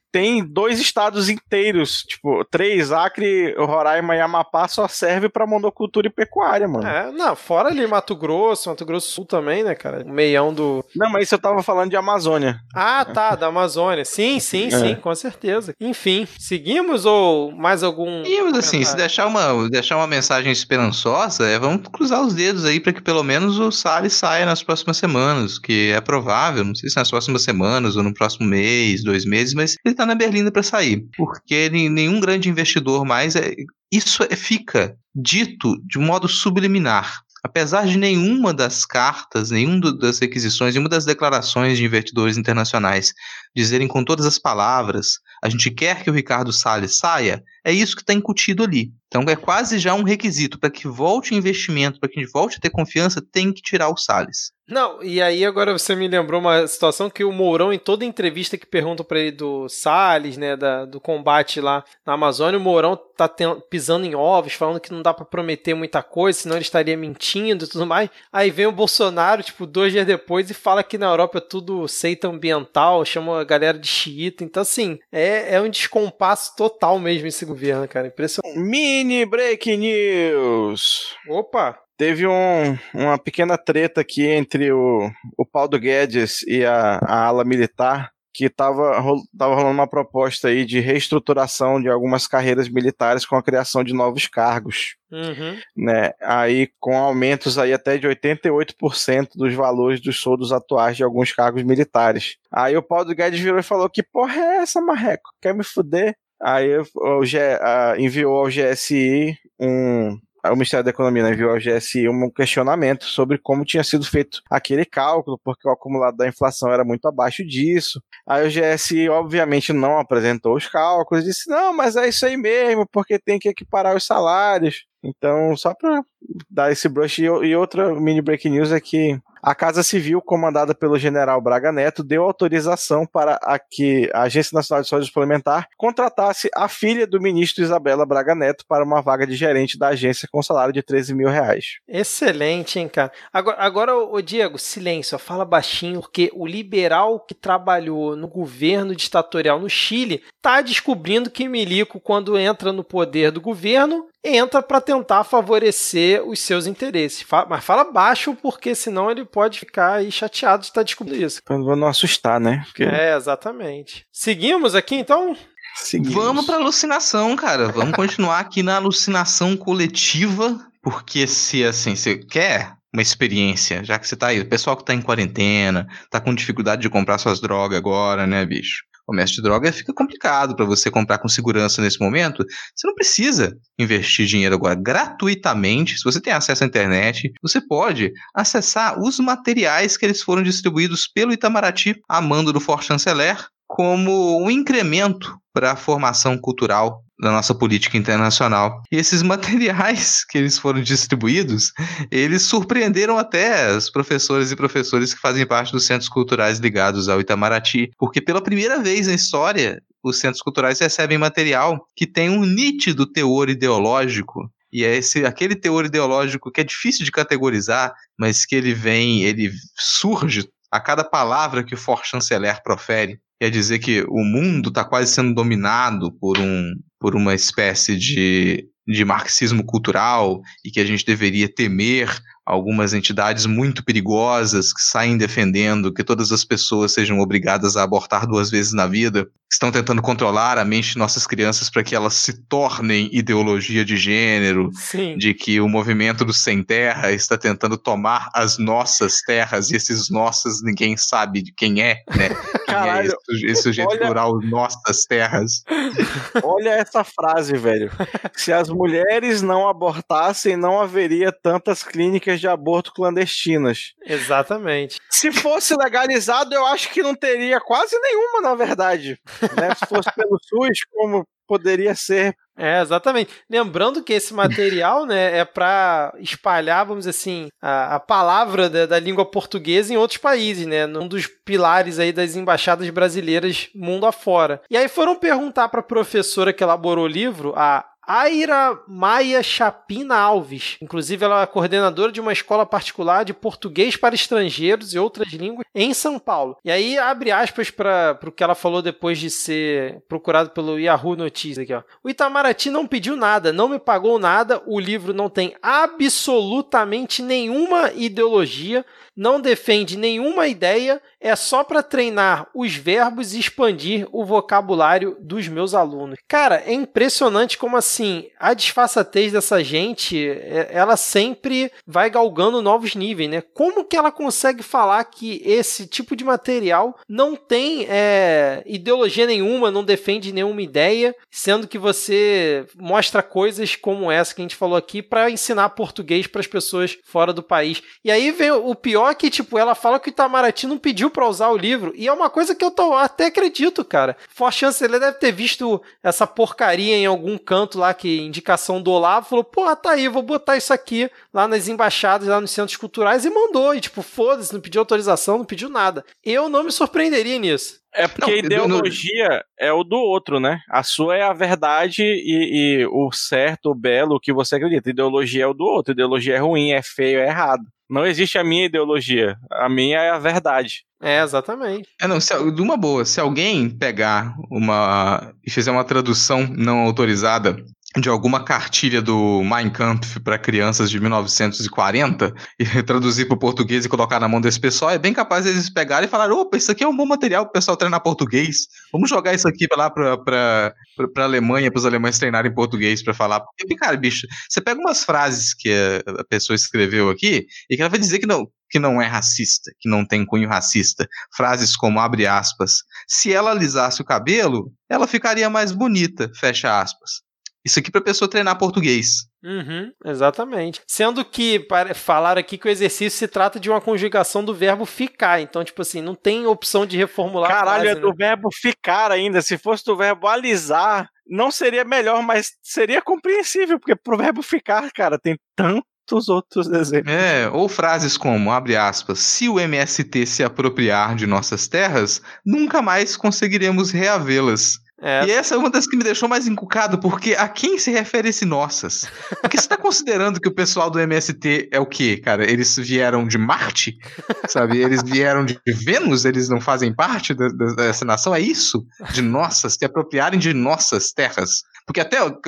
Tem dois estados inteiros, tipo, três, Acre, Roraima e Amapá só serve pra monocultura e pecuária, mano. É, não, fora ali Mato Grosso, Mato Grosso do Sul também, né, cara? O meião do. Não, mas isso eu tava falando de Amazônia. Ah, tá, da Amazônia. Sim, sim, É. sim, com certeza. Enfim, seguimos ou mais algum. E, mas assim, se deixar uma, deixar uma mensagem esperançosa, é vamos cruzar os dedos aí para que pelo menos o Salles saia nas próximas semanas, que é provável, não sei se nas próximas semanas ou no próximo mês, dois meses, mas ele tá na Berlinda para sair, porque nenhum grande investidor mais é, isso é- fica dito de modo subliminar. Apesar de nenhuma das cartas, nenhuma das requisições, nenhuma das declarações de investidores internacionais dizerem com todas as palavras, a gente quer que o Ricardo Salles saia, é isso que está incutido ali. Então é quase já um requisito para que volte o investimento, para que a gente volte a ter confiança, tem que tirar o Salles. Não, e aí agora você me lembrou uma situação que o Mourão, em toda entrevista que perguntam pra ele do Salles, né, da- do combate lá na Amazônia, o Mourão tá ten- pisando em ovos, falando que não dá pra prometer muita coisa, senão ele estaria mentindo e tudo mais. Aí vem o Bolsonaro, tipo, dois dias depois e fala que na Europa é tudo seita ambiental, chama a galera de xiita. Então, assim, é, é um descompasso total mesmo esse governo, cara. Impressionante. Mini Break News! Opa! Teve um- uma pequena treta aqui entre o, o Paulo Guedes e a, a ala militar, que estava tava rolando uma proposta aí de reestruturação de algumas carreiras militares com a criação de novos cargos. Uhum. né? Aí com aumentos aí até de 88% dos valores dos soldos atuais de alguns cargos militares. Aí o Paulo Guedes virou e falou: Que porra é essa, marreco? Quer me fuder? Aí o G, enviou ao GSI um. O Ministério da Economia né, enviou ao GSI um questionamento sobre como tinha sido feito aquele cálculo, porque o acumulado da inflação era muito abaixo disso. Aí o GSI, obviamente, não apresentou os cálculos, disse: não, mas é isso aí mesmo, porque tem que equiparar os salários. Então, só para dar esse brush. E outra mini break news é que a Casa Civil, comandada pelo general Braga Neto, deu autorização para a que a Agência Nacional de Saúde Suplementar contratasse a filha do ministro Isabela Braga Neto para uma vaga de gerente da agência com salário de 13 mil reais. Excelente, hein, cara. Agora, agora ô Diego, silêncio, fala baixinho, porque o liberal que trabalhou no governo ditatorial no Chile tá descobrindo que Milico, quando entra no poder do governo, entra para tentar favorecer os seus interesses. Mas fala baixo, porque senão ele pode ficar aí chateado de estar descobrindo isso. Pra não assustar, né? Porque... É, exatamente. Seguimos aqui então? Seguimos. Vamos para alucinação, cara. Vamos continuar aqui na alucinação coletiva, porque se assim, você quer uma experiência, já que você tá aí, o pessoal que tá em quarentena, tá com dificuldade de comprar suas drogas agora, né, bicho? Comércio de droga fica complicado para você comprar com segurança nesse momento. Você não precisa investir dinheiro agora gratuitamente. Se você tem acesso à internet, você pode acessar os materiais que eles foram distribuídos pelo Itamaraty a mando do For Chanceler como um incremento para a formação cultural da nossa política internacional. E esses materiais que eles foram distribuídos, eles surpreenderam até os professores e professores que fazem parte dos centros culturais ligados ao Itamaraty, porque pela primeira vez na história, os centros culturais recebem material que tem um nítido teor ideológico e é esse aquele teor ideológico que é difícil de categorizar, mas que ele vem, ele surge a cada palavra que o for chanceler profere quer dizer que o mundo está quase sendo dominado por, um, por uma espécie de, de marxismo cultural e que a gente deveria temer algumas entidades muito perigosas que saem defendendo que todas as pessoas sejam obrigadas a abortar duas vezes na vida, estão tentando controlar a mente de nossas crianças para que elas se tornem ideologia de gênero, Sim. de que o movimento do sem terra está tentando tomar as nossas terras e esses nossas ninguém sabe de quem é, né? Caralho, quem é esse, sujeito olha... plural nossas terras. Olha essa frase, velho. Se as mulheres não abortassem, não haveria tantas clínicas de aborto clandestinas. Exatamente. Se fosse legalizado, eu acho que não teria quase nenhuma, na verdade. Né? Se fosse pelo SUS, como poderia ser. É, exatamente. Lembrando que esse material, né, é para espalhar, vamos dizer assim, a, a palavra da, da, língua portuguesa em outros países, né, um dos pilares aí das embaixadas brasileiras mundo afora. E aí foram perguntar para a professora que elaborou o livro, a Aira Maia Chapina Alves. Inclusive, ela é coordenadora de uma escola particular de português para estrangeiros e outras línguas em São Paulo. E aí, abre aspas para o que ela falou depois de ser procurado pelo Yahoo Notícias aqui, ó. O Itamaraty não pediu nada, não me pagou nada, o livro não tem absolutamente nenhuma ideologia, não defende nenhuma ideia, é só para treinar os verbos e expandir o vocabulário dos meus alunos. Cara, é impressionante como assim a disfarçatez dessa gente, é, ela sempre vai galgando novos níveis, né? Como que ela consegue falar que esse tipo de material não tem é, ideologia nenhuma, não defende nenhuma ideia, sendo que você mostra coisas como essa que a gente falou aqui para ensinar português para as pessoas fora do país. E aí vem o pior que, tipo, ela fala que o Itamaraty não pediu para usar o livro. E é uma coisa que eu tô, até acredito, cara. For chance, ele deve ter visto essa porcaria em algum canto lá, que indicação do Olavo, falou, pô, tá aí, vou botar isso aqui lá nas embaixadas, lá nos centros culturais, e mandou. E, tipo, foda-se, não pediu autorização, não pediu nada. Eu não me surpreenderia nisso. É porque não, ideologia não... é o do outro, né? A sua é a verdade e, e, o certo, o belo, o que você acredita. Ideologia é o do outro. Ideologia é ruim, é feio, é errado. Não existe a minha ideologia. A minha é a verdade. É, exatamente. É, não, se, de uma boa, se alguém pegar uma e fizer uma tradução não autorizada de alguma cartilha do Mein Kampf para crianças de 1940 e traduzir para o português e colocar na mão desse pessoal, é bem capaz eles pegarem e falar: opa, isso aqui é um bom material para o pessoal treinar português. Vamos jogar isso aqui lá para a Alemanha, para os alemães treinarem português para falar. Porque, cara, bicho, você pega umas frases que a pessoa escreveu aqui e que ela vai dizer que não, que não é racista, que não tem cunho racista. Frases como abre aspas. Se ela alisasse o cabelo, ela ficaria mais bonita, fecha aspas. Isso aqui para pessoa treinar português. Uhum, exatamente. Sendo que para falar aqui que o exercício se trata de uma conjugação do verbo ficar. Então, tipo assim, não tem opção de reformular. Caralho, frase, é do né? verbo ficar ainda. Se fosse do verbo alisar, não seria melhor, mas seria compreensível, porque pro verbo ficar, cara, tem tanto muitos outros exemplos. É, ou frases como, abre aspas, se o MST se apropriar de nossas terras, nunca mais conseguiremos reavê-las. É, E essa é uma das que me deixou mais encucado, porque a quem se refere esse nossas? Porque você tá considerando que o pessoal do MST é o quê, cara? Eles vieram de Marte? Sabe? Eles vieram de Vênus? Eles não fazem parte da- da- dessa nação? É isso? De nossas, se apropriarem de nossas terras? Porque até o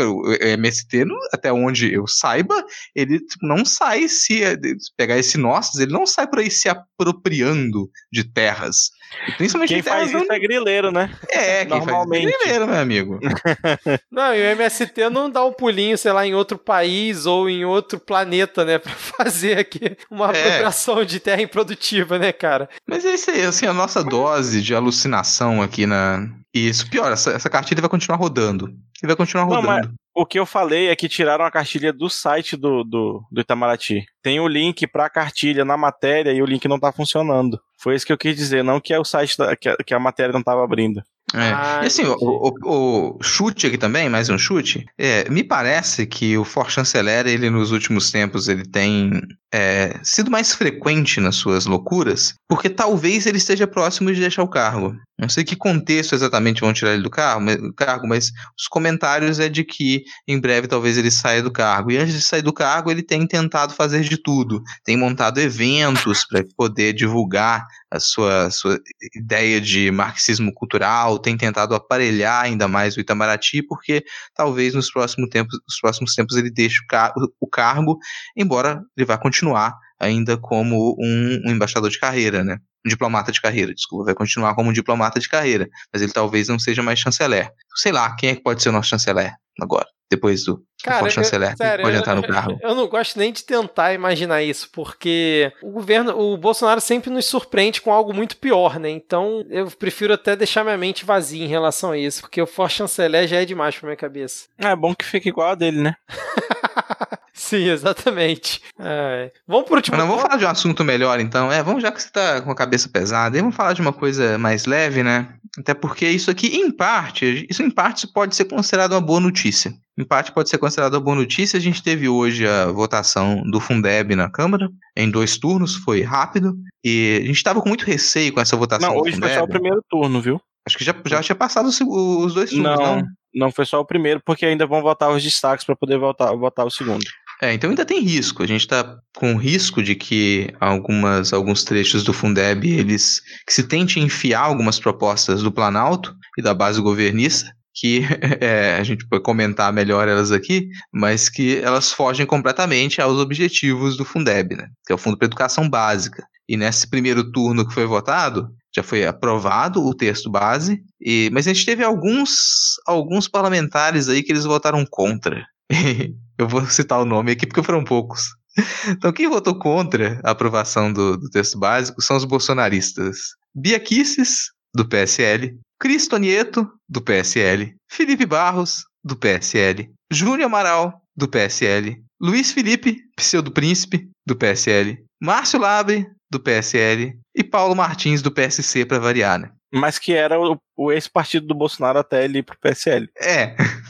MST, até onde eu saiba, ele não sai se se pegar esse nossas, ele não sai por aí se apropriando de terras. Principalmente Quem de terras faz isso é grileiro, né? é, quem Normalmente. faz primeiro, meu amigo. Não, e o MST não dá um pulinho, sei lá, em outro país ou em outro planeta, né? Pra fazer aqui uma É. apropriação de terra improdutiva, né, cara? Mas é isso aí, assim, a nossa dose de alucinação aqui na. E isso, pior, essa, essa cartilha vai continuar rodando. E vai continuar Não, rodando. O que eu falei é que tiraram a cartilha do site do, do, do Itamaraty. Tem o link pra cartilha na matéria e o link não tá funcionando. Foi isso que eu quis dizer, não que é o site da- que, a, que a matéria não tava abrindo. É. Ah, e assim, o, o- o chute aqui também, mais um chute. É, me parece que o For Chanceler, ele nos últimos tempos, ele tem é, sido mais frequente nas suas loucuras, porque talvez ele esteja próximo de deixar o cargo. Não sei que contexto exatamente vão tirar ele do cargo, mas, do cargo, mas os comentários é de que em breve talvez ele saia do cargo. E antes de sair do cargo, ele tem tentado fazer de tudo. Tem montado eventos para poder divulgar a sua, sua ideia de marxismo cultural, tem tentado aparelhar ainda mais o Itamaraty, porque talvez nos próximos tempos, nos próximos tempos ele deixe o, car o cargo, embora ele vá continuar ainda como um, um embaixador de carreira, né? Um diplomata de carreira, desculpa, vai continuar como um diplomata de carreira, mas ele talvez não seja mais chanceler. Sei lá, quem é que pode ser o nosso chanceler agora, depois do, do Cara, for eu- chanceler? Quem sério, pode eu- entrar no cargo? Eu não gosto nem de tentar imaginar isso, porque o governo, o Bolsonaro sempre nos surpreende com algo muito pior, né? Então eu prefiro até deixar minha mente vazia em relação a isso, porque o For Chanceler já é demais pra minha cabeça. É bom que fique igual a dele, né? Sim, exatamente. É. Vamos pro último não, vamos falar de um assunto melhor, então. É, vamos já que você tá com a cabeça pesada, aí vamos falar de uma coisa mais leve, né? Até porque isso aqui, em parte, isso em parte pode ser considerado uma boa notícia. Em parte pode ser considerado uma boa notícia. A gente teve hoje a votação do Fundeb na Câmara, em dois turnos, foi rápido. E a gente estava com muito receio com essa votação Não, hoje foi Fundeb. só o primeiro turno, viu? Acho que já, já tinha passado os, dois turnos, não? Não, não foi só o primeiro, porque ainda vão votar os destaques pra poder votar, votar o segundo. É, então ainda tem risco. A gente está com risco de que algumas, alguns trechos do Fundeb eles que se tente enfiar algumas propostas do Planalto e da base governista que é, a gente pode comentar melhor elas aqui, mas que elas fogem completamente aos objetivos do Fundeb, né? Que é o Fundo para Educação Básica. E nesse primeiro turno que foi votado, já foi aprovado o texto base, e, mas a gente teve alguns, alguns parlamentares aí que eles votaram contra. Eu vou citar o nome aqui porque foram poucos. Então, quem votou contra a aprovação do, do texto básico são os bolsonaristas. Bia Kicis, do PSL, Cristo Nieto, do PSL, Felipe Barros, do PSL, Júnior Amaral, do PSL, Luiz Felipe, pseudo príncipe, do PSL, Márcio Labre, do PSL, e Paulo Martins, do PSC, para variar, né? Mas que era o, o ex-partido do Bolsonaro até ele ir pro PSL. É.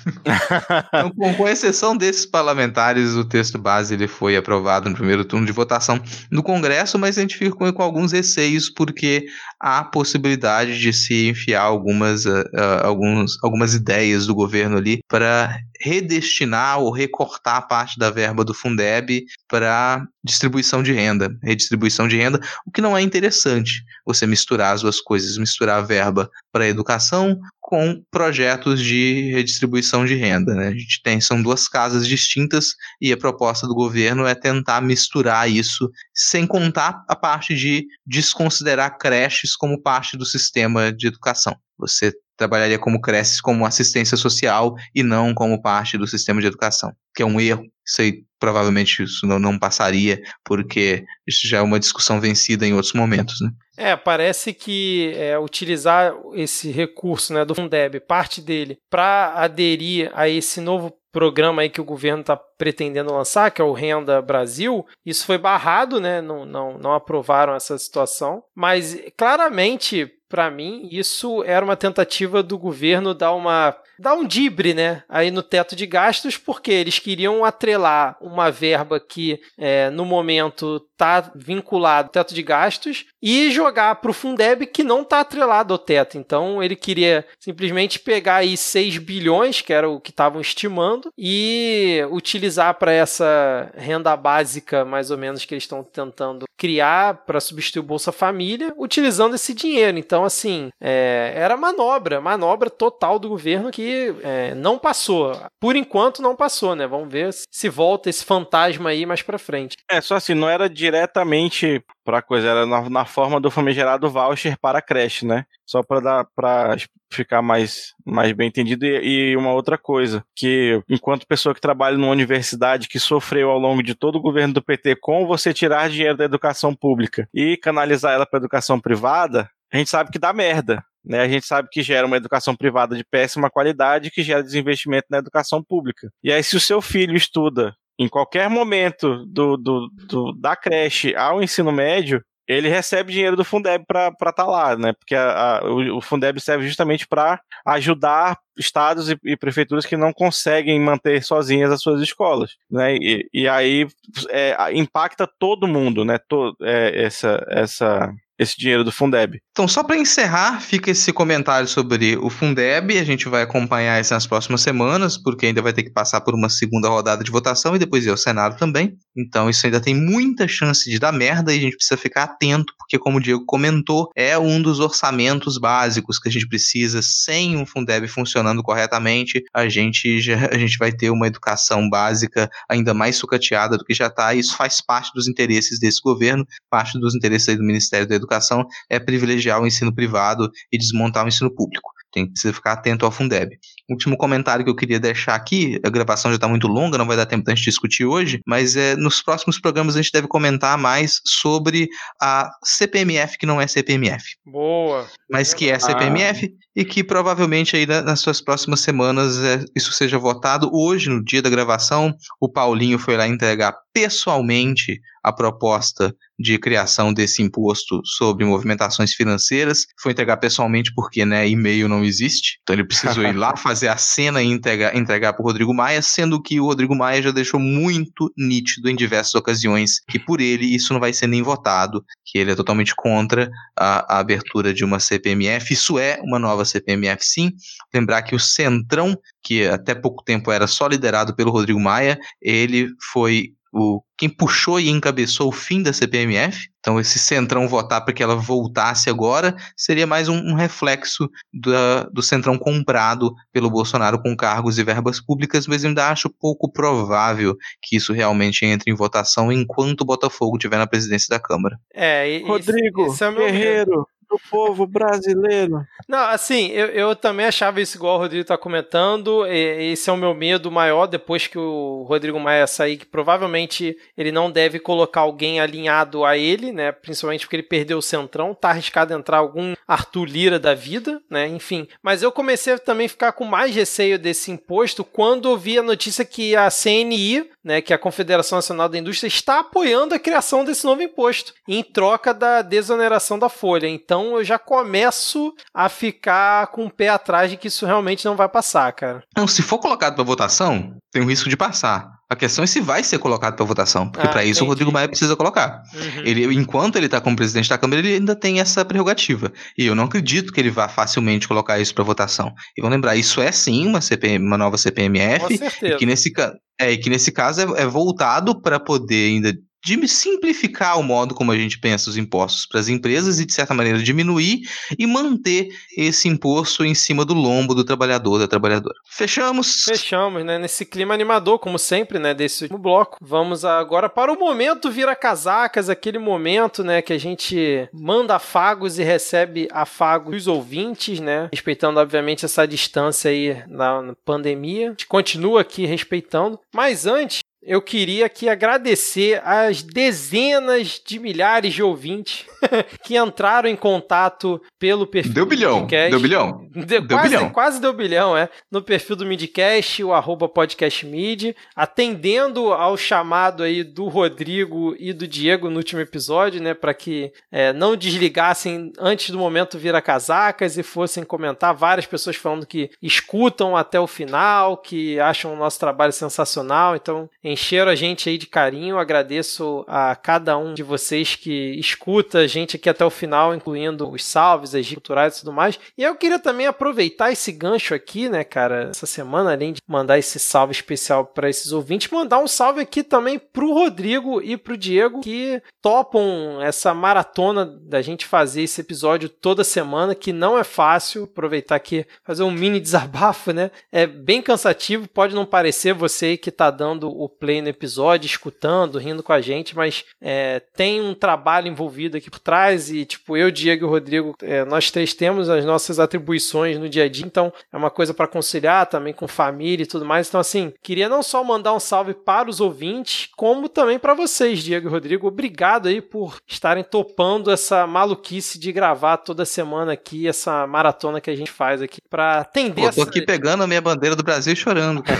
Então, com, com exceção desses parlamentares, o texto base ele foi aprovado no primeiro turno de votação no Congresso, mas a gente fica com, alguns receios porque há possibilidade de se enfiar algumas, ah, alguns, algumas ideias do governo ali para redestinar ou recortar parte da verba do Fundeb para distribuição de renda, redistribuição de renda, o que não é interessante você misturar as duas coisas, misturar a verba para educação com projetos de redistribuição de renda. Né? A gente tem, são duas casas distintas e a proposta do governo é tentar misturar isso, sem contar a parte de desconsiderar creches como parte do sistema de educação. Você trabalharia como creches como assistência social e não como parte do sistema de educação, que é um erro. Isso aí provavelmente isso não, não passaria, porque isso já é uma discussão vencida em outros momentos, né? É, parece que é, utilizar esse recurso né, do Fundeb, parte dele, para aderir a esse novo programa aí que o governo está pretendendo lançar, que é o Renda Brasil, isso foi barrado, né? Não, não, não aprovaram essa situação, mas claramente para mim, isso era uma tentativa do governo dar uma dar um dibre, né, aí no teto de gastos, porque eles queriam atrelar uma verba que é, no momento está vinculado ao teto de gastos e jogar para o Fundeb que não está atrelado ao teto. Então ele queria simplesmente pegar aí 6 bilhões, que era o que estavam estimando, e utilizar para essa renda básica, mais ou menos, que eles estão tentando criar para substituir o Bolsa Família, utilizando esse dinheiro. Então, assim, é, era manobra, manobra total do governo que é, não passou. Por enquanto não passou, né? Vamos ver se volta esse fantasma aí mais para frente. É, só assim, não era diretamente para coisa, era na, na, forma do famigerado voucher para a creche, né? Só para dar para ficar mais, mais bem entendido e, e, uma outra coisa, que enquanto pessoa que trabalha numa universidade que sofreu ao longo de todo o governo do PT com você tirar dinheiro da educação pública e canalizar ela para educação privada, a gente sabe que dá merda. Né, a gente sabe que gera uma educação privada de péssima qualidade que gera desinvestimento na educação pública. E aí, se o seu filho estuda em qualquer momento do, do, do, da creche ao ensino médio, ele recebe dinheiro do Fundeb para estar tá lá, né? Porque a, a, o, o, Fundeb serve justamente para ajudar estados e, e, prefeituras que não conseguem manter sozinhas as suas escolas, né? E, e aí é, impacta todo mundo, né? É, essa, essa esse dinheiro do Fundeb. Então, só para encerrar, fica esse comentário sobre o Fundeb. A gente vai acompanhar isso nas próximas semanas, porque ainda vai ter que passar por uma segunda rodada de votação e depois ir ao Senado também. Então, isso ainda tem muita chance de dar merda e a gente precisa ficar atento, porque, como o Diego comentou, é um dos orçamentos básicos que a gente precisa. Sem um Fundeb funcionando corretamente, a gente, já, a gente vai ter uma educação básica ainda mais sucateada do que já está. Isso faz parte dos interesses desse governo, parte dos interesses do Ministério da Educação educação é privilegiar o ensino privado e desmontar o ensino público. Tem que ficar atento ao Fundeb. Último comentário que eu queria deixar aqui, a gravação já está muito longa, não vai dar tempo da gente discutir hoje, mas é, nos próximos programas a gente deve comentar mais sobre a CPMF que não é CPMF. Boa. Mas que é CPMF ah. e que provavelmente aí nas suas próximas semanas é, isso seja votado. Hoje, no dia da gravação, o Paulinho foi lá entregar pessoalmente a proposta de criação desse imposto sobre movimentações financeiras. Foi entregar pessoalmente porque, né, e-mail não existe. Então ele precisou ir lá fazer a cena e entregar, entregar para o Rodrigo Maia, sendo que o Rodrigo Maia já deixou muito nítido em diversas ocasiões que por ele isso não vai ser nem votado, que ele é totalmente contra a, a abertura de uma CPMF. Isso é uma nova CPMF, sim. Lembrar que o Centrão, que até pouco tempo era só liderado pelo Rodrigo Maia, ele foi o, quem puxou e encabeçou o fim da CPMF. Então, esse Centrão votar para que ela voltasse agora seria mais um, um reflexo da, do Centrão comprado pelo Bolsonaro com cargos e verbas públicas, mas eu ainda acho pouco provável que isso realmente entre em votação enquanto o Botafogo estiver na presidência da Câmara. É, e, Rodrigo, esse é Guerreiro, do povo brasileiro. Não, assim, eu, eu também achava isso igual o Rodrigo está comentando. esse é o meu medo maior depois que o Rodrigo Maia sair, que provavelmente ele não deve colocar alguém alinhado a ele, né? Principalmente porque ele perdeu o centrão. Tá arriscado entrar algum Arthur Lira da vida, né? Enfim. Mas eu comecei a também ficar com mais receio desse imposto quando ouvi a notícia que a CNI, né, que é a Confederação Nacional da Indústria, está apoiando a criação desse novo imposto em troca da desoneração da folha. Então então eu já começo a ficar com o pé atrás de que isso realmente não vai passar, cara. Não, se for colocado para votação, tem o risco de passar. A questão é se vai ser colocado para votação, porque ah, para isso o Rodrigo Maia precisa colocar. Uhum. Ele, enquanto ele está como presidente da Câmara, ele ainda tem essa prerrogativa. E eu não acredito que ele vá facilmente colocar isso para votação. E vamos lembrar, isso é sim uma, CPM, uma nova CPMF, Com certeza. e que nesse, é, que nesse caso é, é voltado para poder ainda de simplificar o modo como a gente pensa os impostos para as empresas e, de certa maneira, diminuir e manter esse imposto em cima do lombo do trabalhador, da trabalhadora. Fechamos? Fechamos, né? Nesse clima animador, como sempre, né? Desse último bloco. Vamos agora para o momento vira casacas, aquele momento, né? Que a gente manda afagos e recebe afagos dos ouvintes, né? Respeitando, obviamente, essa distância aí na pandemia. A gente continua aqui respeitando. Mas antes, eu queria aqui agradecer as dezenas de milhares de ouvintes que entraram em contato pelo perfil deu bilhão, do Midcast. Deu bilhão. Deu, deu quase, bilhão. Quase deu bilhão, é. No perfil do Midcast, o arroba podcastmid, atendendo ao chamado aí do Rodrigo e do Diego no último episódio, né, para que é, não desligassem antes do momento virar casacas e fossem comentar. Várias pessoas falando que escutam até o final, que acham o nosso trabalho sensacional. Então, encheram a gente aí de carinho. Agradeço a cada um de vocês que escuta a gente aqui até o final, incluindo os salves, as culturais e tudo mais. E eu queria também aproveitar esse gancho aqui, né, cara, essa semana, além de mandar esse salve especial para esses ouvintes, mandar um salve aqui também pro Rodrigo e pro Diego que topam essa maratona da gente fazer esse episódio toda semana, que não é fácil. Aproveitar aqui, fazer um mini desabafo, né? É bem cansativo, pode não parecer você que tá dando o play no episódio, escutando, rindo com a gente, mas é, tem um trabalho envolvido aqui por trás e, tipo, eu, Diego e o Rodrigo, é, nós três temos as nossas atribuições no dia a dia, então é uma coisa para conciliar também com família e tudo mais. Então, assim, queria não só mandar um salve para os ouvintes, como também para vocês, Diego e Rodrigo. Obrigado aí por estarem topando essa maluquice de gravar toda semana aqui, essa maratona que a gente faz aqui, para atender Pô, tô aqui pegando a minha bandeira do Brasil e chorando, cara.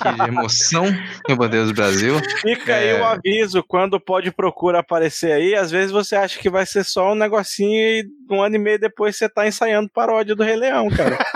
que emoção, minha bandeira do Brasil. Fica é... aí o aviso, quando pode procura aparecer aí, às vezes você acha que vai ser só um negocinho e um ano e meio depois você tá ensaiando paródia do Rei Leão, cara.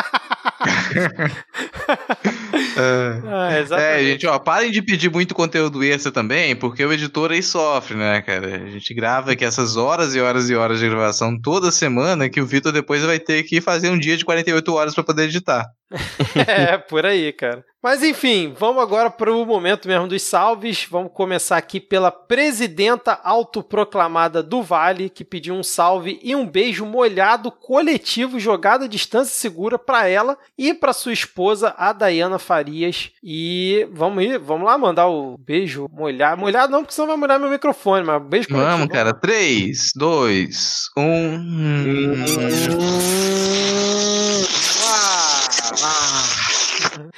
é, é, gente, ó, parem de pedir muito conteúdo extra também, porque o editor aí sofre, né, cara? A gente grava aqui essas horas e horas e horas de gravação toda semana que o Vitor depois vai ter que fazer um dia de 48 horas para poder editar. é, por aí, cara. Mas enfim, vamos agora para o momento mesmo dos salves. Vamos começar aqui pela presidenta autoproclamada do Vale, que pediu um salve e um beijo molhado coletivo jogado à distância segura para ela e para sua esposa, a Dayana Farias. E vamos ir, vamos lá mandar o beijo molhado. Molhado não, porque senão vai molhar meu microfone, mas beijo coletivo. Vamos, cara. 3, 2, 1.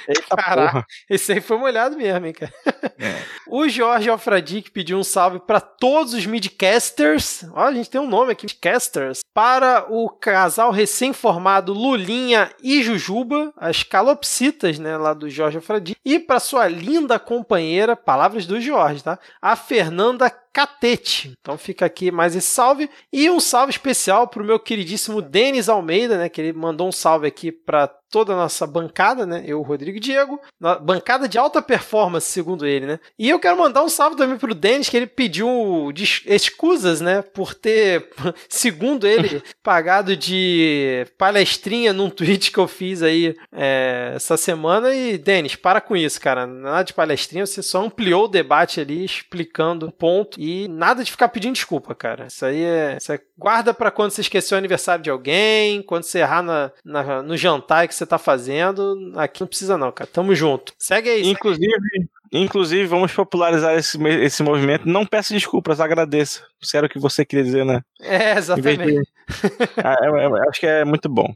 Eita Caraca, porra. esse aí foi molhado mesmo, hein, cara. É. O Jorge Alfradic pediu um salve para todos os midcasters. Ó, a gente tem um nome aqui, midcasters. Para o casal recém-formado Lulinha e Jujuba, as calopsitas, né, lá do Jorge Alfradic. E para sua linda companheira, palavras do Jorge, tá? A Fernanda Catete. Então fica aqui mais esse salve. E um salve especial para o meu queridíssimo Denis Almeida, né? Que ele mandou um salve aqui para toda a nossa bancada, né? Eu, Rodrigo e Diego. Bancada de alta performance, segundo ele, né? E eu quero mandar um salve também pro Denis, que ele pediu escusas, né? Por ter, segundo ele, pagado de palestrinha num tweet que eu fiz aí é, essa semana. E, Denis, para com isso, cara. Nada de palestrinha, você só ampliou o debate ali, explicando um ponto. E nada de ficar pedindo desculpa, cara. Isso aí é. Isso é guarda para quando você esqueceu o aniversário de alguém, quando você errar na, na, no jantar que você tá fazendo. Aqui não precisa, não, cara. Tamo junto. Segue aí. Inclusive, segue aí. inclusive vamos popularizar esse, esse movimento. Não peça desculpas, agradeça. Se era o que você queria dizer, né? É, exatamente. De... ah, é, é, acho que é muito bom.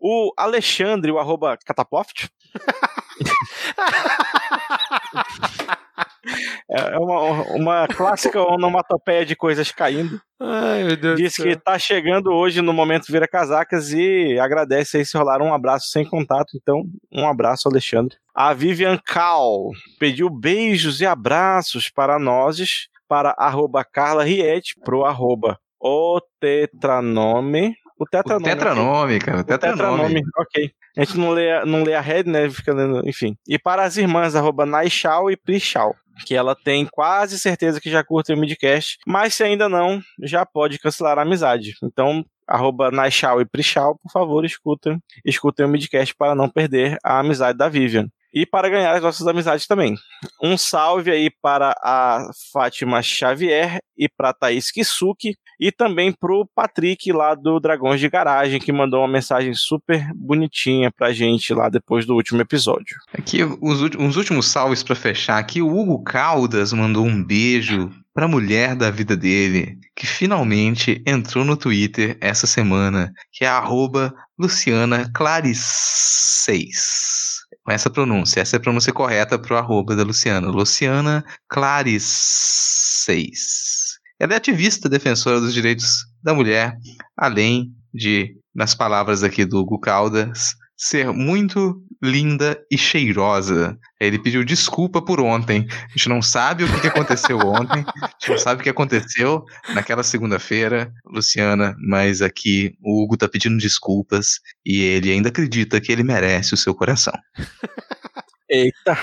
O Alexandre, o arroba Cataploft. É, é uma, uma clássica onomatopeia de coisas caindo. Ai, meu Deus Diz que tá chegando hoje no momento Vira Casacas e agradece aí se rolar um abraço sem contato. Então, um abraço, Alexandre. A Vivian Cal pediu beijos e abraços para nós, para arroba Carla Riete, pro arroba o tetranome. O tetranome. O tetranome, cara. O tetranome. tetranome. Ok. A gente não lê, não lê a head, né? Fica lendo, enfim. E para as irmãs, arroba Naishal e Prishal que ela tem quase certeza que já curte o midcast, mas se ainda não, já pode cancelar a amizade. Então, arroba Naishal e Prichal, por favor, escutem, escutem o midcast para não perder a amizade da Vivian e para ganhar as nossas amizades também. Um salve aí para a Fátima Xavier e para a Thaís Kisuki e também para o Patrick lá do Dragões de Garagem que mandou uma mensagem super bonitinha para a gente lá depois do último episódio. Aqui os últimos salves para fechar aqui, o Hugo Caldas mandou um beijo para a mulher da vida dele, que finalmente entrou no Twitter essa semana, que é arroba Luciana Clarice6. Com essa pronúncia, essa é a pronúncia correta para o arroba da Luciana. Luciana Clarice6. Ela é ativista defensora dos direitos da mulher, além de, nas palavras aqui do Hugo Caldas, ser muito linda e cheirosa. Ele pediu desculpa por ontem. A gente não sabe o que aconteceu ontem, a gente não sabe o que aconteceu naquela segunda-feira, Luciana, mas aqui o Hugo tá pedindo desculpas e ele ainda acredita que ele merece o seu coração. Eita!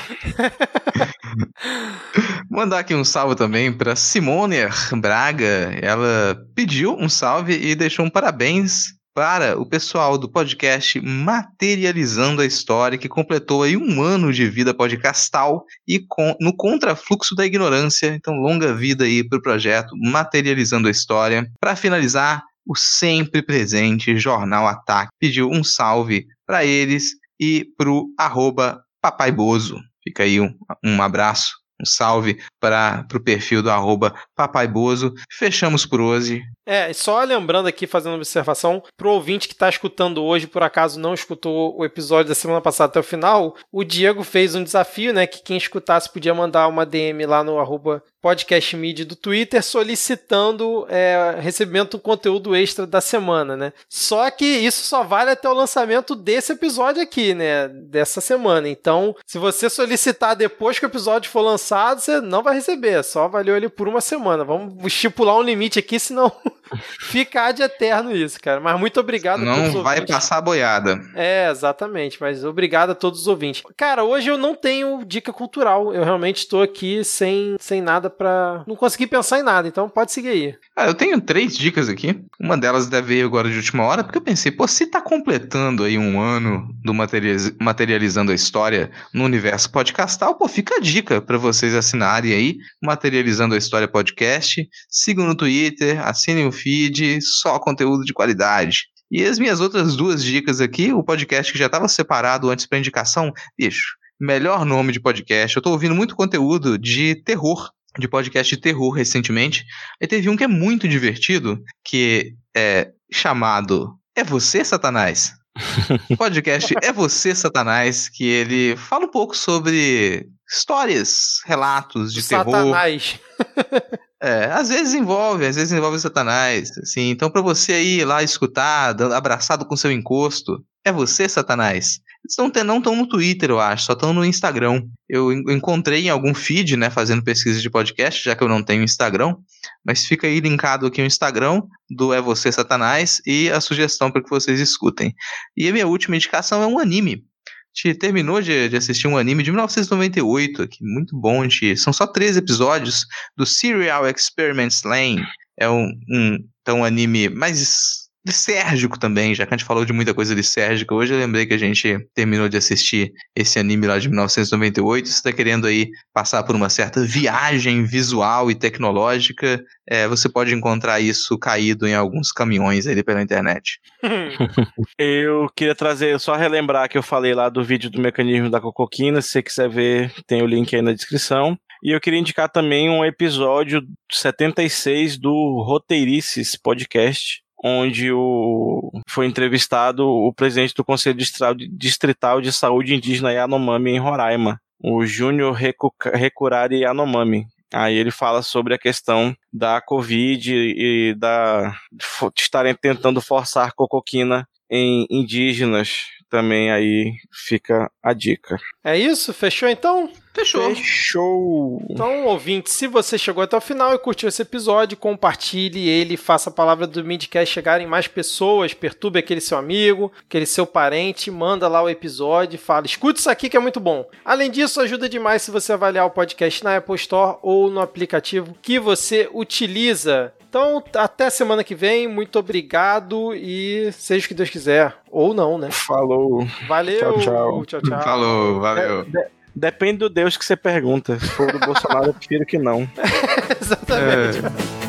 Mandar aqui um salve também para Simone Braga. Ela pediu um salve e deixou um parabéns para o pessoal do podcast Materializando a História, que completou aí um ano de vida podcastal e com, no contrafluxo da ignorância. Então, longa vida aí para o projeto Materializando a História. Para finalizar, o sempre presente Jornal Ataque pediu um salve para eles e para o arroba Papai Bozo. Fica aí um, um abraço um salve para o perfil do arroba. Fechamos por hoje. É, só lembrando aqui, fazendo uma observação, pro ouvinte que está escutando hoje, por acaso não escutou o episódio da semana passada até o final, o Diego fez um desafio, né? Que quem escutasse podia mandar uma DM lá no arroba podcast media do Twitter solicitando é, recebimento do conteúdo extra da semana, né? Só que isso só vale até o lançamento desse episódio aqui, né? Dessa semana. Então, se você solicitar depois que o episódio for lançado, você não vai receber. Só valeu ele por uma semana. Vamos estipular um limite aqui, senão ficar de eterno isso, cara. Mas muito obrigado Não vai ouvintes. passar boiada. É, exatamente. Mas obrigado a todos os ouvintes. Cara, hoje eu não tenho dica cultural. Eu realmente estou aqui sem, sem nada para Não consegui pensar em nada, então pode seguir aí. Ah, eu tenho três dicas aqui. Uma delas deve ir agora de última hora, porque eu pensei, pô, se tá completando aí um ano do Materializando a História no universo podcastal, pô, fica a dica para vocês assinarem aí, Materializando a História Podcast. Sigam no Twitter, assinem o feed, só conteúdo de qualidade. E as minhas outras duas dicas aqui, o podcast que já estava separado antes para indicação, bicho, melhor nome de podcast. Eu estou ouvindo muito conteúdo de terror, de podcast de terror recentemente. E teve um que é muito divertido, que é chamado É Você, Satanás? podcast É Você, Satanás, que ele fala um pouco sobre histórias, relatos de Satanás. terror. É, às vezes envolve, às vezes envolve Satanás, assim. Então, para você ir lá escutar, abraçado com seu encosto, é você, Satanás. Eles não estão no Twitter, eu acho, só estão no Instagram. Eu encontrei em algum feed, né, fazendo pesquisa de podcast, já que eu não tenho Instagram, mas fica aí linkado aqui o Instagram do É Você Satanás e a sugestão para que vocês escutem. E a minha última indicação é um anime gente terminou de, de, assistir um anime de 1998, que muito bom. gente, são só três episódios do Serial Experiments Lane. É um, um, então, um anime mais lisérgico também, já que a gente falou de muita coisa lisérgica. Hoje eu lembrei que a gente terminou de assistir esse anime lá de 1998. Você está querendo aí passar por uma certa viagem visual e tecnológica, é, você pode encontrar isso caído em alguns caminhões ali pela internet. eu queria trazer, só relembrar que eu falei lá do vídeo do mecanismo da cocoquina. Se você quiser ver, tem o link aí na descrição. E eu queria indicar também um episódio 76 do Roteirices Podcast, onde o, foi entrevistado o presidente do Conselho Distrital de Saúde Indígena Yanomami em Roraima, o Júnior Recurari Yanomami. Aí ele fala sobre a questão da Covid e da de estarem tentando forçar cocoquina em indígenas também aí fica a dica. É isso? Fechou então? Fechou. Fechou. Então, ouvinte, se você chegou até o final e curtiu esse episódio, compartilhe ele, faça a palavra do Midcast chegar em mais pessoas, perturbe aquele seu amigo, aquele seu parente, manda lá o episódio, fala, escute isso aqui que é muito bom. Além disso, ajuda demais se você avaliar o podcast na Apple Store ou no aplicativo que você utiliza. Então, até semana que vem. Muito obrigado e seja o que Deus quiser. Ou não, né? Falou. Valeu. Tchau, tchau. tchau, tchau. Falou, valeu. De, de, depende do Deus que você pergunta. Se for do Bolsonaro, eu prefiro que não. Exatamente. É.